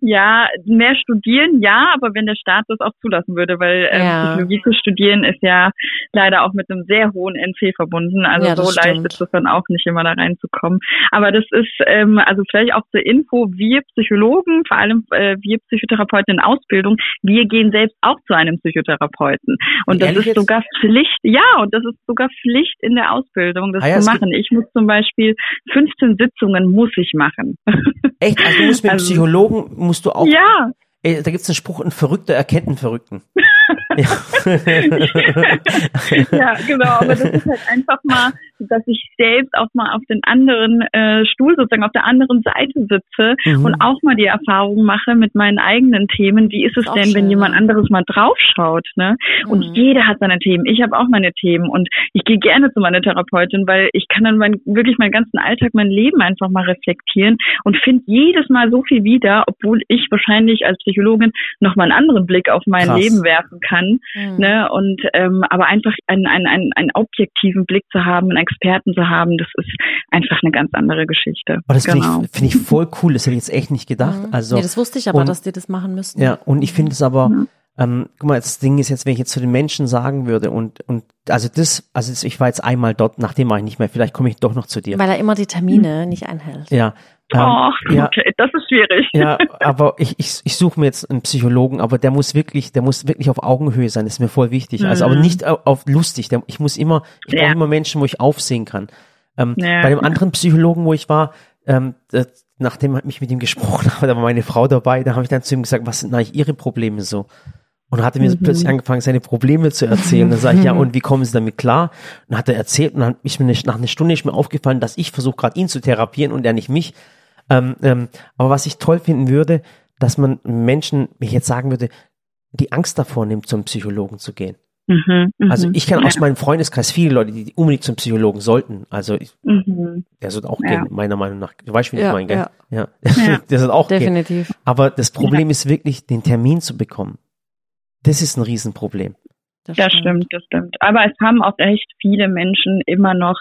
Ja, mehr studieren, ja, aber wenn der Staat das auch zulassen würde, weil ähm, ja. Psychologie zu studieren ist ja leider auch mit einem sehr hohen NC verbunden. Also ja, so leicht ist es dann auch nicht immer da reinzukommen. Aber das ist, ähm, also vielleicht auch zur Info, wir Psychologen, vor allem äh, wir Psychotherapeuten in Ausbildung, wir gehen selbst auch zu einem Psychotherapeuten. Und das ist jetzt? sogar Pflicht, ja, und das ist sogar Pflicht in der Ausbildung, das ah, ja, zu machen. Ich muss zum Beispiel 15 Sitzungen muss ich machen. (laughs) Echt? Also du musst mit also, Psychologen musst du auch. Ja. Ey, da gibt's einen Spruch, ein Verrückter erkennt einen Verrückten. (laughs) (laughs) ja. genau, aber das ist halt einfach mal dass ich selbst auch mal auf den anderen äh, Stuhl, sozusagen auf der anderen Seite sitze mhm. und auch mal die Erfahrung mache mit meinen eigenen Themen. Wie ist es denn, schön, wenn jemand anderes mal draufschaut? Ne? Mhm. Und jeder hat seine Themen. Ich habe auch meine Themen und ich gehe gerne zu meiner Therapeutin, weil ich kann dann mein, wirklich meinen ganzen Alltag, mein Leben einfach mal reflektieren und finde jedes Mal so viel wieder, obwohl ich wahrscheinlich als Psychologin noch mal einen anderen Blick auf mein Krass. Leben werfen kann. Mhm. Ne? Und ähm, aber einfach einen, einen, einen, einen objektiven Blick zu haben, einen Experten zu haben, das ist einfach eine ganz andere Geschichte. Aber das genau. finde ich, find ich voll cool, das hätte ich jetzt echt nicht gedacht. Mhm. Also, nee, das wusste ich aber, und, dass die das machen müssen. Ja, und ich finde es aber, mhm. Ähm, guck mal, das Ding ist jetzt, wenn ich jetzt zu den Menschen sagen würde und, und also das, also ich war jetzt einmal dort, nachdem war ich nicht mehr, vielleicht komme ich doch noch zu dir. Weil er immer die Termine mhm. nicht einhält. Ja, ähm, oh, ja, okay, das ist schwierig. Ja, (laughs) aber ich, ich, ich suche mir jetzt einen Psychologen, aber der muss wirklich, der muss wirklich auf Augenhöhe sein, das ist mir voll wichtig. Also aber mhm. nicht auf, auf lustig. Der, ich muss immer, ich ja. brauche immer Menschen, wo ich aufsehen kann. Ähm, ja. Bei dem anderen Psychologen, wo ich war, ähm, das, nachdem ich mich mit ihm gesprochen habe, (laughs) da war meine Frau dabei, da habe ich dann zu ihm gesagt, was sind eigentlich ihre Probleme so? Und hat er mir mhm. plötzlich angefangen, seine Probleme zu erzählen. Dann sage ich, ja, und wie kommen Sie damit klar? Und dann hat er erzählt und dann ist mir nach einer Stunde ist mir aufgefallen, dass ich versuche gerade ihn zu therapieren und er nicht mich. Ähm, ähm, aber was ich toll finden würde, dass man Menschen, wie ich jetzt sagen würde, die Angst davor nimmt, zum Psychologen zu gehen. Mhm, mh. Also ich kenne aus meinem Freundeskreis viele Leute, die unbedingt zum Psychologen sollten. Also ich, mhm. der sollte auch ja. gehen, meiner Meinung nach. Du weißt, wie ja, ich meine, gell? Ja. ja. (laughs) der sollte auch Definitiv. gehen. Aber das Problem ist wirklich, den Termin zu bekommen. Das ist ein Riesenproblem. Das, das stimmt. das stimmt. Aber es haben auch echt viele Menschen immer noch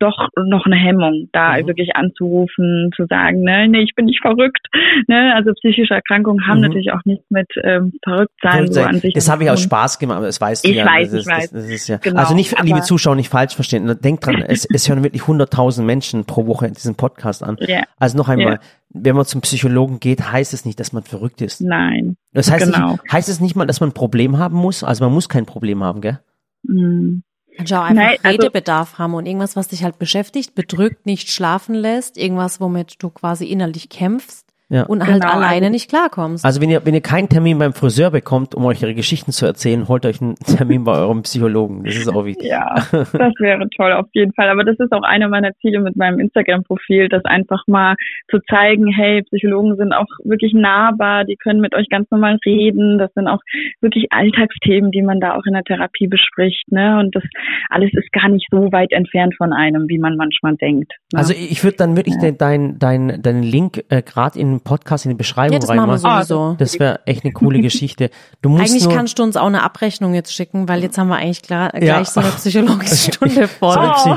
doch noch eine Hemmung, da mhm. wirklich anzurufen, zu sagen, ne, nee, ich bin nicht verrückt. Ne? Also psychische Erkrankungen haben mhm. natürlich auch nichts mit ähm, Verrücktsein so an sich. Das habe ich aus Spaß gemacht, aber das weißt du ich ja. Weiß, das, ich weiß, das, das ist ja. Genau, also nicht, liebe Zuschauer, nicht falsch verstehen. Denkt dran, es, es hören wirklich hunderttausend Menschen pro Woche diesen Podcast an. Ja. Also noch einmal, ja wenn man zum Psychologen geht, heißt es nicht, dass man verrückt ist. Nein. Das heißt, genau. nicht, heißt es nicht mal, dass man ein Problem haben muss. Also man muss kein Problem haben, gell? Mhm. Kannst auch einfach Nein, also, Redebedarf haben und irgendwas, was dich halt beschäftigt, bedrückt, nicht schlafen lässt, irgendwas, womit du quasi innerlich kämpfst ja. und halt genau, alleine also, nicht klarkommst. Also wenn ihr, wenn ihr keinen Termin beim Friseur bekommt, um euch ihre Geschichten zu erzählen, holt euch einen Termin bei eurem Psychologen. Das ist auch wichtig. Ja, das wäre toll auf jeden Fall. Aber das ist auch einer meiner Ziele mit meinem Instagram-Profil, das einfach mal zu zeigen, hey, Psychologen sind auch wirklich nahbar, die können mit euch ganz normal reden. Das sind auch wirklich Alltagsthemen, die man da auch in der Therapie bespricht. Ne? Und das alles ist gar nicht so weit entfernt von einem, wie man manchmal denkt. Ne? Also ich würde dann wirklich ja. deinen dein, dein Link äh, gerade in Podcast in die Beschreibung ja, das reinmachen. Machen wir sowieso. Das wäre echt eine coole Geschichte. Du musst eigentlich nur, kannst du uns auch eine Abrechnung jetzt schicken, weil jetzt haben wir eigentlich klar, gleich ja. so eine psychologische Stunde voll. Oh.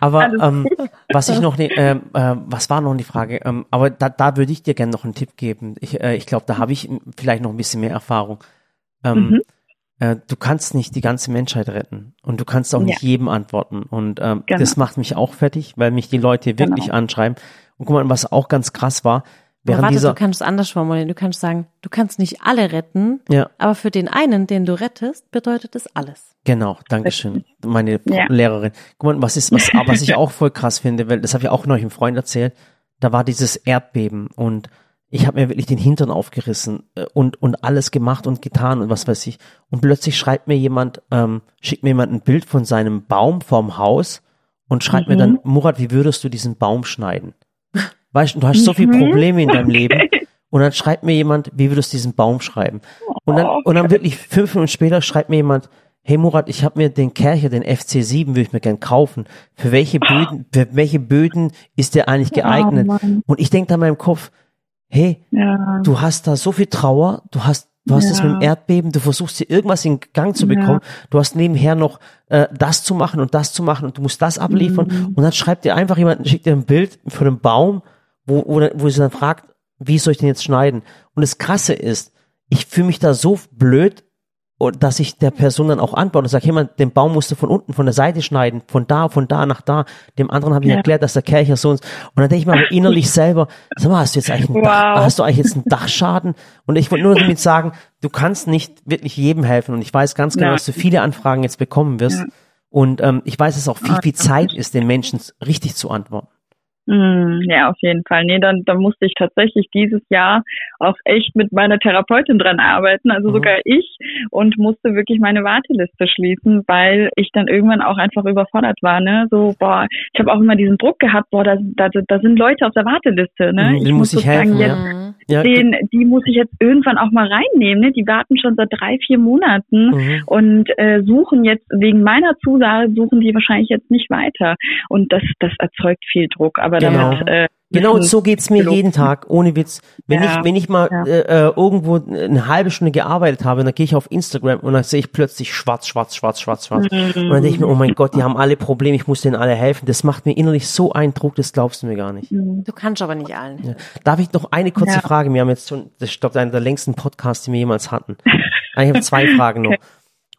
aber ähm, was ich noch, ne, äh, äh, was war noch die Frage? Ähm, aber da, da würde ich dir gerne noch einen Tipp geben. Ich, äh, ich glaube, da habe ich vielleicht noch ein bisschen mehr Erfahrung. Ähm, mhm. äh, du kannst nicht die ganze Menschheit retten und du kannst auch nicht jedem antworten. Und ähm, genau. das macht mich auch fertig, weil mich die Leute wirklich genau. anschreiben. Und guck mal, was auch ganz krass war, während warte, dieser, du kannst es anders formulieren. Du kannst sagen, du kannst nicht alle retten, ja. aber für den einen, den du rettest, bedeutet es alles. Genau, Dankeschön, meine ja. Lehrerin. Guck mal, was ist, was, (laughs) was ich auch voll krass finde, weil das habe ich auch neulich einem Freund erzählt, da war dieses Erdbeben und ich habe mir wirklich den Hintern aufgerissen äh, und und alles gemacht und getan und was weiß ich. Und plötzlich schreibt mir jemand, ähm, schickt mir jemand ein Bild von seinem Baum vorm Haus und schreibt mhm. mir dann, Murat, wie würdest du diesen Baum schneiden? Weißt du, du hast so viele mhm. Probleme in deinem Leben. Und dann schreibt mir jemand, wie würdest du diesen Baum schreiben? Und dann, und dann wirklich fünf Minuten später schreibt mir jemand, hey Murat, ich habe mir den Kercher, den FC7, würde ich mir gern kaufen. Für welche Böden, für welche Böden ist der eigentlich geeignet? Oh, und ich denke da in meinem Kopf, hey, ja. du hast da so viel Trauer, du hast Du hast es mit dem Erdbeben, du versuchst hier irgendwas in Gang zu bekommen. Ja. Du hast nebenher noch äh, das zu machen und das zu machen und du musst das abliefern. Mhm. Und dann schreibt dir einfach jemand, schickt dir ein Bild von einem Baum, wo, wo, wo sie dann fragt, wie soll ich den jetzt schneiden? Und das Krasse ist, ich fühle mich da so blöd, dass ich der Person dann auch antworte und sage, hey man, den Baum musst du von unten, von der Seite schneiden, von da, von da nach da. Dem anderen habe ich ja. erklärt, dass der Kercher so ist. Und dann denke ich mir innerlich selber, sag mal, hast du jetzt eigentlich einen wow. Dach, hast du eigentlich jetzt einen Dachschaden? Und ich wollte nur damit sagen, du kannst nicht wirklich jedem helfen. Und ich weiß ganz genau, ja. dass du viele Anfragen jetzt bekommen wirst. Ja. Und ähm, ich weiß, dass es auch viel, viel Zeit ist, den Menschen richtig zu antworten. Mm, ja, auf jeden Fall. Nee, dann, dann musste ich tatsächlich dieses Jahr auch echt mit meiner Therapeutin dran arbeiten, also mhm. sogar ich, und musste wirklich meine Warteliste schließen, weil ich dann irgendwann auch einfach überfordert war, ne? So, boah, ich habe auch immer diesen Druck gehabt, boah, da, da, da sind Leute auf der Warteliste, ne? Mhm, ich muss ich helfen, jetzt, ja. den, die muss ich jetzt irgendwann auch mal reinnehmen, ne? Die warten schon seit drei, vier Monaten mhm. und äh, suchen jetzt, wegen meiner Zusage, suchen die wahrscheinlich jetzt nicht weiter. Und das, das erzeugt viel Druck. Aber genau. damit äh, Genau, so geht's mir jeden Tag, ohne Witz. Wenn ja, ich, wenn ich mal ja. äh, äh irgendwo eine halbe Stunde gearbeitet habe, dann gehe ich auf Instagram und dann sehe ich plötzlich schwarz, schwarz, schwarz, schwarz, schwarz. Mhm. Und dann denke ich mir, oh mein Gott, die haben alle Probleme, ich muss denen alle helfen. Das macht mir innerlich so einen Druck, das glaubst du mir gar nicht. Mhm. Du kannst aber nicht allen. Ja. Darf ich noch eine kurze Frage? Wir haben jetzt schon, das ist, glaube einer der längsten Podcasts, die wir jemals hatten. Ich habe zwei (laughs) Fragen noch.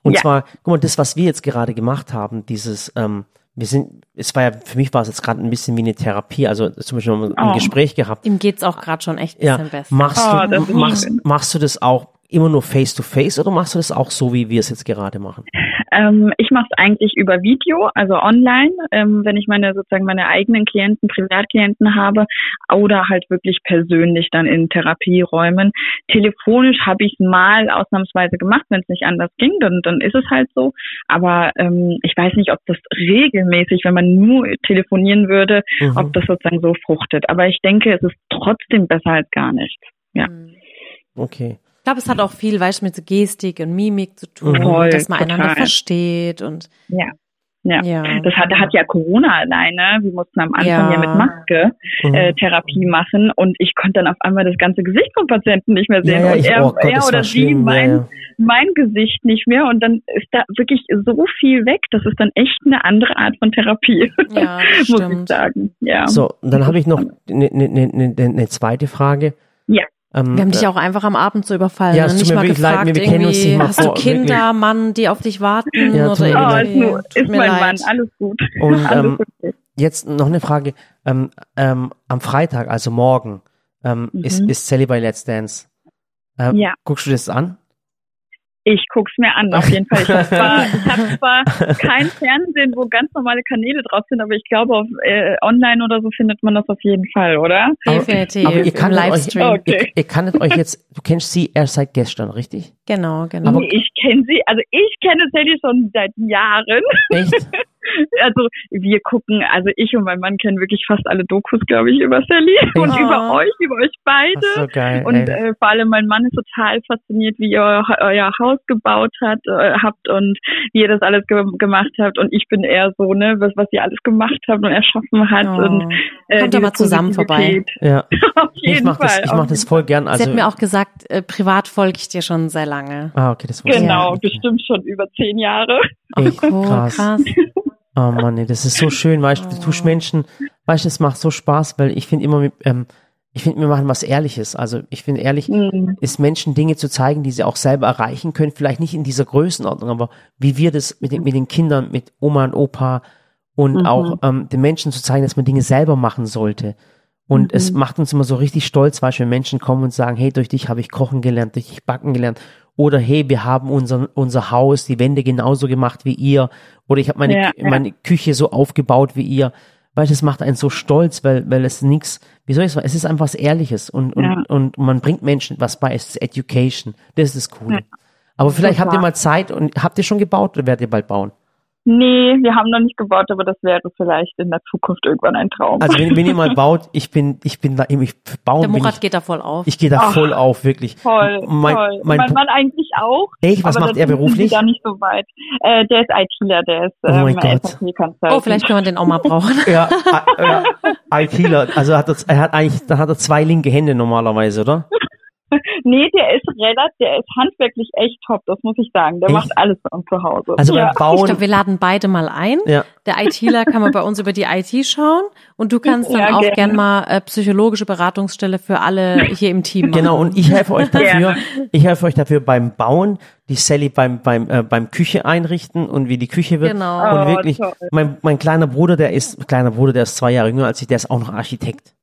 Und zwar, guck mal, das, was wir jetzt gerade gemacht haben, dieses ähm, wir sind, es war ja, für mich war es jetzt gerade ein bisschen wie eine Therapie, also zum Beispiel ein oh. Gespräch gehabt. Ihm geht's auch gerade schon echt ein ja. bisschen besser. Machst, oh, du, machst, machst du das auch immer nur face to face oder machst du das auch so, wie wir es jetzt gerade machen? Ähm, ich mache es eigentlich über Video, also online, ähm, wenn ich meine sozusagen meine eigenen Klienten, Privatklienten habe, oder halt wirklich persönlich dann in Therapieräumen. Telefonisch habe ich mal ausnahmsweise gemacht, wenn es nicht anders ging, dann dann ist es halt so. Aber ähm, ich weiß nicht, ob das regelmäßig, wenn man nur telefonieren würde, mhm. ob das sozusagen so fruchtet. Aber ich denke, es ist trotzdem besser als gar nicht. Ja. Okay. Ich glaube, es hat auch viel, weißt du, mit so Gestik und Mimik zu tun, Voll, dass man total. einander versteht und ja. Ja. Ja. Das hat, hat ja Corona alleine. Wir mussten am Anfang ja, Ja. mit Maske Mhm. äh, Therapie machen und ich konnte dann auf einmal das ganze Gesicht vom Patienten nicht mehr sehen Ja, ja, und ich- er, oh Gott, er oder sie schlimm, mein, ja. mein Gesicht nicht mehr und dann ist da wirklich so viel weg. Das ist dann echt eine andere Art von Therapie, (laughs) muss ich sagen. Ja. So, und dann habe ich noch eine ne, ne, ne, ne zweite Frage. Ja. Ähm, Wir haben dich äh, auch einfach am Abend so überfallen. Ja, ne? es tut nicht mir mal wirklich leid, gefragt, wir kennen uns irgendwie, nicht mal hast du vor- Kinder, Mann, die auf dich warten? Ja, oder mir Oh, leid. ist, irgendwie? nur, Tut ist mir mein leid. Mann, alles gut. Und, (laughs) alles ähm, okay. Jetzt noch eine Frage. Ähm, ähm, am Freitag, also morgen, ähm, Mhm. ist, ist Sally bei Let's Dance. Ähm, Ja. Guckst du das an? Ich guck's mir an, auf jeden Fall. Ich habe zwar, ich hab zwar (laughs) kein Fernsehen, wo ganz normale Kanäle drauf sind, aber ich glaube, auf äh, online oder so findet man das auf jeden Fall, oder? Definitiv. Aber ihr Im kanntet euch, Livestream. Okay. ihr, ihr kanntet euch jetzt, du kennst sie erst seit gestern, richtig? Genau, genau. Aber- Nee, ich kenne sie, also ich kenne Sally schon seit Jahren. Echt? (laughs) (laughs) Also wir gucken, also ich und mein Mann kennen wirklich fast alle Dokus, glaube ich, über Sally (laughs) und über euch, über euch beide. so geil. Und ey. äh, vor allem mein Mann ist total fasziniert, wie ihr euer, euer Haus gebaut hat, äh, habt und wie ihr das alles ge gemacht habt. Und ich bin eher so, ne, was, was ihr alles gemacht habt und erschaffen hat. Oh. Und, äh, Kommt doch mal zusammen Positivität. ja. (laughs) Auf Ich jeden mache das, Fall. ich mach das voll gern. Sie Also, hat mir auch gesagt, äh, privat folge ich dir schon sehr lange. ah, okay, das wusste Genau, ich. Okay. bestimmt schon über zehn Jahre. Echt Cool, krass. krass. Oh Mann, ey, das ist so schön, weißt du, du tust Menschen, weißt du, es macht so Spaß, weil ich finde immer, ähm, ich finde, wir machen was Ehrliches. Also ich finde ehrlich, Mhm. ist Menschen Dinge zu zeigen, die sie auch selber erreichen können, vielleicht nicht in dieser Größenordnung, aber wie wir das mit den, mit den Kindern, mit Oma und Opa und Mhm. auch ähm, den Menschen zu zeigen, dass man Dinge selber machen sollte. Und es Mhm. macht uns immer so richtig stolz, weil wenn Menschen kommen und sagen, hey, durch dich habe ich kochen gelernt, durch dich backen gelernt. Oder hey, wir haben unser, unser Haus, die Wände genauso gemacht wie ihr. Oder ich habe meine, Ja, ja. meine Küche so aufgebaut wie ihr. Weil das macht einen so stolz, weil, weil es nix, wie soll ich sagen, es ist einfach was Ehrliches und, und, Ja. und man bringt Menschen was bei, es ist Education. Das ist das Coole. Aber vielleicht habt ihr mal Zeit und habt ihr schon gebaut oder werdet ihr bald bauen? Nee, wir haben noch nicht gebaut, aber das wäre vielleicht in der Zukunft irgendwann ein Traum. Also wenn, wenn ihr mal baut, ich bin, ich bin da, ich bauen Der Murat ich, geht da voll auf. ich gehe da Ach, voll auf, wirklich. Toll, mein, toll. Mein, Mein, Mann eigentlich auch. Echt? Was aber macht er beruflich? Da nicht so weit. Äh, der ist ITler, der ist Oh ähm, mein Gott. SAP-Consultant. oh, vielleicht können wir den auch mal brauchen. (laughs) Ja, äh, ja, ITler. Also hat er, er hat eigentlich, da hat er zwei linke Hände normalerweise, oder? (laughs) (laughs) Nee, der ist relativ, der ist handwerklich echt top, das muss ich sagen. Der Echt? macht alles bei uns zu Hause. Also ja. beim Bauen. Ich glaube, wir laden beide mal ein. ja. Der ITler kann man bei uns über die IT schauen und du kannst (laughs) dann Ja, auch gerne. gern mal äh, psychologische Beratungsstelle für alle hier im Team machen. Genau, und ich helfe euch (laughs) dafür, ich helfe euch dafür beim Bauen, die Sally beim, beim, äh, beim Küche einrichten und wie die Küche wird. Genau. Und Oh, wirklich, toll. mein, mein kleiner Bruder, der ist, kleiner Bruder, der ist zwei Jahre jünger als ich, der ist auch noch Architekt.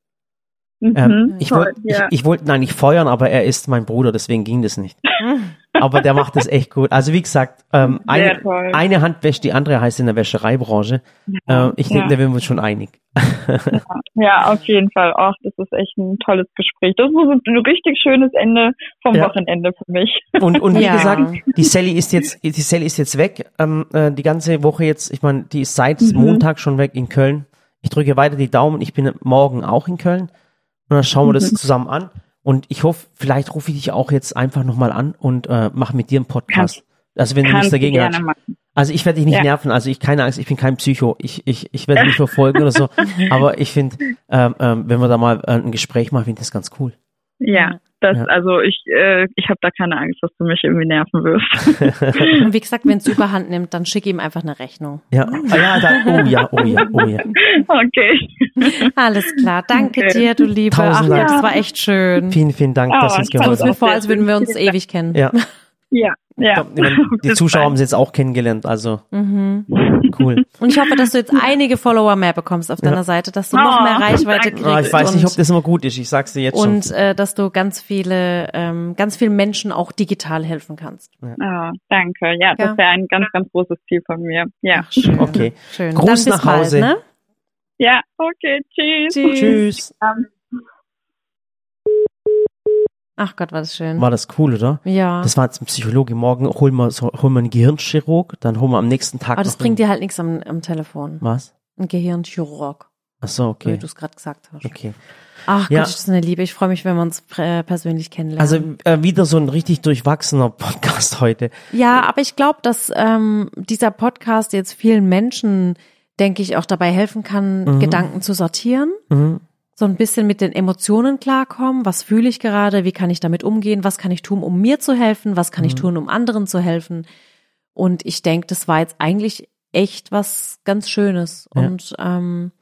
Mhm, Ähm, ich toll, wollte ja. ich, ich wollte ihn eigentlich feuern, aber er ist mein Bruder, deswegen ging das nicht. (laughs) aber der macht das echt gut. Also wie gesagt, ähm, eine, eine Hand wäscht die andere, heißt in der Wäschereibranche. äh, ich denke, ja. da sind wir uns schon einig. ja, (laughs) auf jeden Fall. Ach, das ist echt ein tolles Gespräch. Das ist ein richtig schönes Ende vom Ja. Wochenende für mich. Und, und wie Ja. gesagt, die Sally ist jetzt, die Sally ist jetzt weg, ähm, äh, die ganze Woche jetzt, ich meine, die ist seit Mhm. Montag schon weg in Köln. Ich drücke weiter die Daumen, ich bin morgen auch in Köln. Und dann schauen wir das Mhm. zusammen an. Und ich hoffe, vielleicht rufe ich dich auch jetzt einfach nochmal an und äh, mache mit dir einen Podcast. also wenn du nichts dagegen hast. machen. Also ich werde dich nicht Ja. nerven, also ich keine Angst, ich bin kein Psycho, ich, ich, ich werde dich verfolgen oder so. (laughs) Aber ich finde, ähm, ähm, wenn wir da mal äh, ein Gespräch machen, finde ich das ganz cool. Ja, das, Ja. also ich, äh, ich habe da keine Angst, dass du mich irgendwie nerven wirst. (laughs) Und wie gesagt, wenn es überhand nimmt, dann schick ihm einfach eine Rechnung. Ja, ah, ja, da, oh ja, oh ja, oh ja. okay. Alles klar. Danke Okay. dir, du Liebe. Ach, Tausend Dank. das war echt schön. Vielen, vielen Dank, Ah, dass du uns ich Kommt geholfen mir vor, als würden wir uns ewig kennen. Ja, Ja, ja. ich meine, (laughs) die Zuschauer haben sie jetzt auch kennengelernt, also Mhm. cool. Und ich hoffe, dass du jetzt einige Follower mehr bekommst auf deiner Seite, dass du noch Oh, mehr Reichweite danke. kriegst. Ah, ich weiß und, nicht, ob das immer gut ist, ich sag's dir jetzt und schon. äh, dass du ganz viele, ähm, ganz vielen Menschen auch digital helfen kannst. Ah, danke. Ja, Ja. das wäre ein ganz, ganz großes Ziel von mir. Ja. Ach, schön. Okay. Schön. Gruß Dann bis nach Hause. Bald, ne? Ja, okay, tschüss. Tschüss. Tschüss. Ach Gott, war das schön. War das cool, oder? ja. Das war jetzt ein Psychologe. Morgen holen wir, so, holen wir einen Gehirnchirurg, dann holen wir am nächsten Tag Aber das bringt einen- dir halt nichts am, am Telefon. Was? Ein Gehirnchirurg, Ach so, wie okay. du es gerade gesagt hast. Okay. Ach Ja. Gott, das ist eine Liebe. Ich freue mich, wenn wir uns äh, persönlich kennenlernen. Also äh, wieder so ein richtig durchwachsener (laughs) Podcast heute. Ja, aber ich glaube, dass ähm, dieser Podcast jetzt vielen Menschen, denke ich, auch dabei helfen kann, Mhm. Gedanken zu sortieren. So ein bisschen mit den Emotionen klarkommen. Was fühle ich gerade? Wie kann ich damit umgehen? Was kann ich tun, um mir zu helfen? Was kann ich tun, um anderen zu helfen? Und ich denke, das war jetzt eigentlich echt was ganz Schönes. Ja. Und ähm,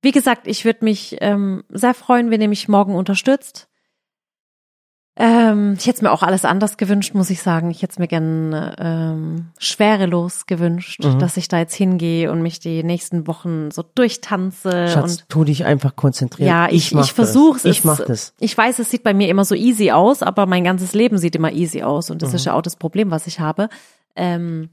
wie gesagt, ich würde mich ähm, sehr freuen, wenn ihr mich morgen unterstützt. Ähm, ich hätte mir auch alles anders gewünscht, muss ich sagen. Ich hätte es mir gern ähm, schwerelos gewünscht, Mhm. dass ich da jetzt hingehe und mich die nächsten Wochen so durchtanze Schatz, und tu dich einfach konzentrieren. ja, ich, mach ich versuche das. Ich mach es. das. Ich weiß, es sieht bei mir immer so easy aus, aber mein ganzes Leben sieht immer easy aus und das Mhm. ist ja auch das Problem, was ich habe. Ähm,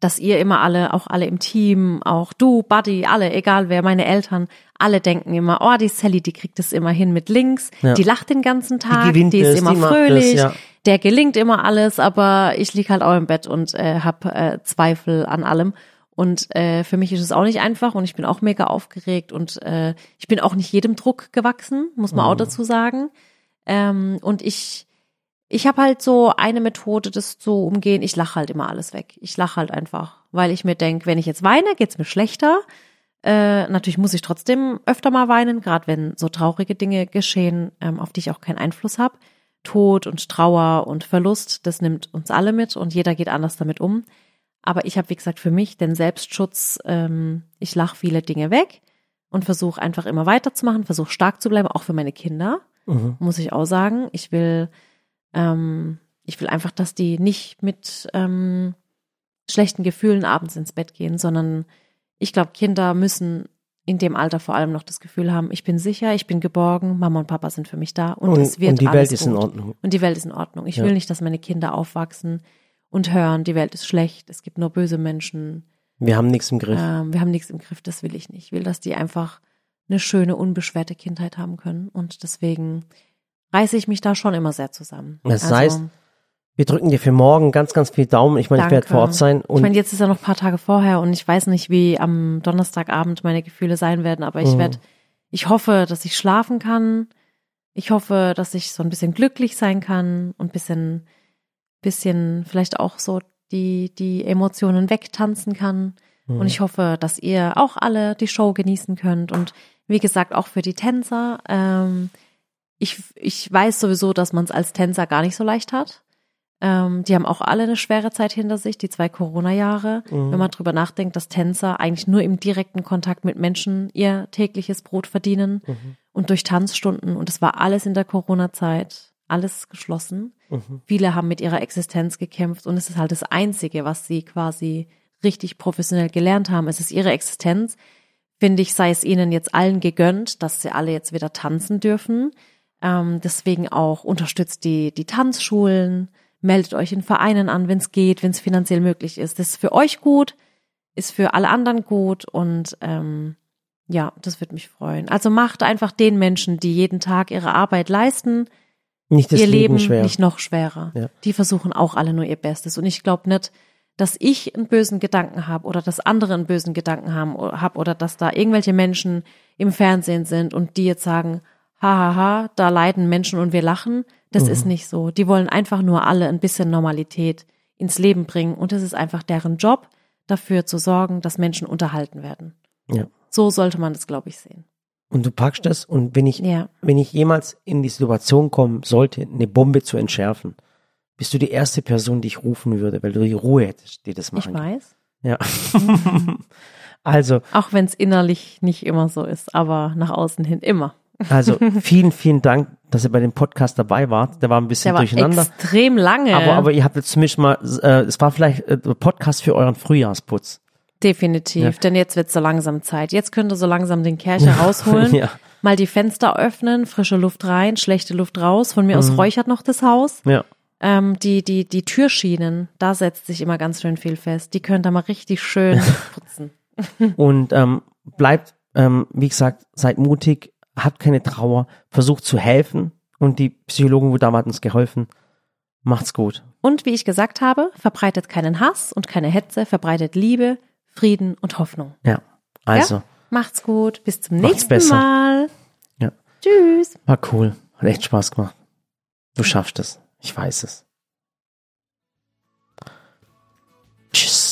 dass ihr immer alle, auch alle im Team, auch du, Buddy, alle, egal wer, meine Eltern, alle denken immer, oh, die Sally, die kriegt es immer hin mit links, Ja. die lacht den ganzen Tag, gewinnt die ist es, immer die fröhlich, es, ja. der gelingt immer alles, aber ich lieg halt auch im Bett und äh, hab äh, Zweifel an allem. Und äh, für mich ist es auch nicht einfach und ich bin auch mega aufgeregt und äh, ich bin auch nicht jedem Druck gewachsen, muss man auch Mhm. dazu sagen. Ähm, und ich, ich habe halt so eine Methode, das zu umgehen. Ich lache halt immer alles weg. Ich lache halt einfach, weil ich mir denk, wenn ich jetzt weine, geht's mir schlechter. Äh, natürlich muss ich trotzdem öfter mal weinen, gerade wenn so traurige Dinge geschehen, ähm, auf die ich auch keinen Einfluss habe. Tod und Trauer und Verlust, das nimmt uns alle mit und jeder geht anders damit um. Aber ich habe, wie gesagt, für mich den Selbstschutz, ähm, ich lache viele Dinge weg und versuche einfach immer weiterzumachen, versuche stark zu bleiben, auch für meine Kinder, Mhm. muss ich auch sagen. Ich will, ähm, ich will einfach, dass die nicht mit ähm, schlechten Gefühlen abends ins Bett gehen, sondern ich glaube, Kinder müssen in dem Alter vor allem noch das Gefühl haben, ich bin sicher, ich bin geborgen, Mama und Papa sind für mich da und, Und, es wird und die alles Welt ist gut. in Ordnung. Und die Welt ist in Ordnung. Ich Ja. will nicht, dass meine Kinder aufwachsen und hören, die Welt ist schlecht, es gibt nur böse Menschen, Wir haben nichts im Griff. ähm, wir haben nichts im Griff, das will ich nicht. Ich will, dass die einfach eine schöne, unbeschwerte Kindheit haben können. Und deswegen reiße ich mich da schon immer sehr zusammen. Also, Das heißt, Wir drücken dir für morgen ganz, ganz viel Daumen. Ich meine, ich werde vor Ort sein. ich meine, jetzt ist ja noch ein paar Tage vorher und ich weiß nicht, wie am Donnerstagabend meine Gefühle sein werden, aber ich Mhm. werde, ich hoffe, dass ich schlafen kann. Ich hoffe, dass ich so ein bisschen glücklich sein kann und ein bisschen, bisschen vielleicht auch so die, die Emotionen wegtanzen kann. Mhm. Und ich hoffe, dass ihr auch alle die Show genießen könnt. Und wie gesagt, auch für die Tänzer. Ähm, ich, ich weiß sowieso, dass man es als Tänzer gar nicht so leicht hat. Ähm, die haben auch alle eine schwere Zeit hinter sich, die zwei Corona-Jahre. Mhm. Wenn man drüber nachdenkt, dass Tänzer eigentlich nur im direkten Kontakt mit Menschen ihr tägliches Brot verdienen Mhm. und durch Tanzstunden. Und es war alles in der Corona-Zeit, alles geschlossen. Mhm. Viele haben mit ihrer Existenz gekämpft und es ist halt das Einzige, was sie quasi richtig professionell gelernt haben. Es ist ihre Existenz. Finde ich, sei es ihnen jetzt allen gegönnt, dass sie alle jetzt wieder tanzen dürfen. Ähm, deswegen auch unterstützt die, die Tanzschulen, meldet euch in Vereinen an, wenn es geht, wenn es finanziell möglich ist. Das ist für euch gut, ist für alle anderen gut und ähm, ja, das wird mich freuen. Also macht einfach den Menschen, die jeden Tag ihre Arbeit leisten, nicht ihr Leben, Leben schwer. nicht noch schwerer. Ja. Die versuchen auch alle nur ihr Bestes. Und ich glaube nicht, dass ich einen bösen Gedanken habe oder dass andere einen bösen Gedanken haben hab oder dass da irgendwelche Menschen im Fernsehen sind und die jetzt sagen, hahaha, ha, ha, da leiden Menschen und wir lachen. Das Mhm. ist nicht so. Die wollen einfach nur alle ein bisschen Normalität ins Leben bringen und es ist einfach deren Job, dafür zu sorgen, dass Menschen unterhalten werden. Ja. So sollte man das, glaube ich, sehen. Und du packst das und wenn ich, Ja. wenn ich jemals in die Situation kommen sollte, eine Bombe zu entschärfen, bist du die erste Person, die ich rufen würde, weil du die Ruhe hättest, die das Ich machen. kann. weiß. Ja. (laughs) also, Auch wenn es innerlich nicht immer so ist, aber nach außen hin immer. Also vielen, vielen Dank, dass ihr bei dem Podcast dabei wart. Der war ein bisschen Der war durcheinander. extrem lange. Aber, aber ihr habt jetzt zumindest mal, äh, es war vielleicht äh, Podcast für euren Frühjahrsputz. Definitiv, Ja. denn jetzt wird so langsam Zeit. Jetzt könnt ihr so langsam den Kercher (laughs) rausholen, Ja. mal die Fenster öffnen, frische Luft rein, schlechte Luft raus. Von mir Mhm. aus räuchert noch das Haus. Ja. Ähm, die, die, die Türschienen, da setzt sich immer ganz schön viel fest. Die könnt ihr mal richtig schön (laughs) putzen. Und ähm, bleibt, ähm, wie gesagt, seid mutig, habt keine Trauer, versucht zu helfen und die Psychologen wo damals uns geholfen. Macht's gut. Und wie ich gesagt habe, verbreitet keinen Hass und keine Hetze, verbreitet Liebe, Frieden und Hoffnung. Ja, also. Ja? Macht's gut, bis zum nächsten besser. Mal. Ja. Tschüss. War cool, hat echt Spaß gemacht. Du schaffst es, ich weiß es. Tschüss.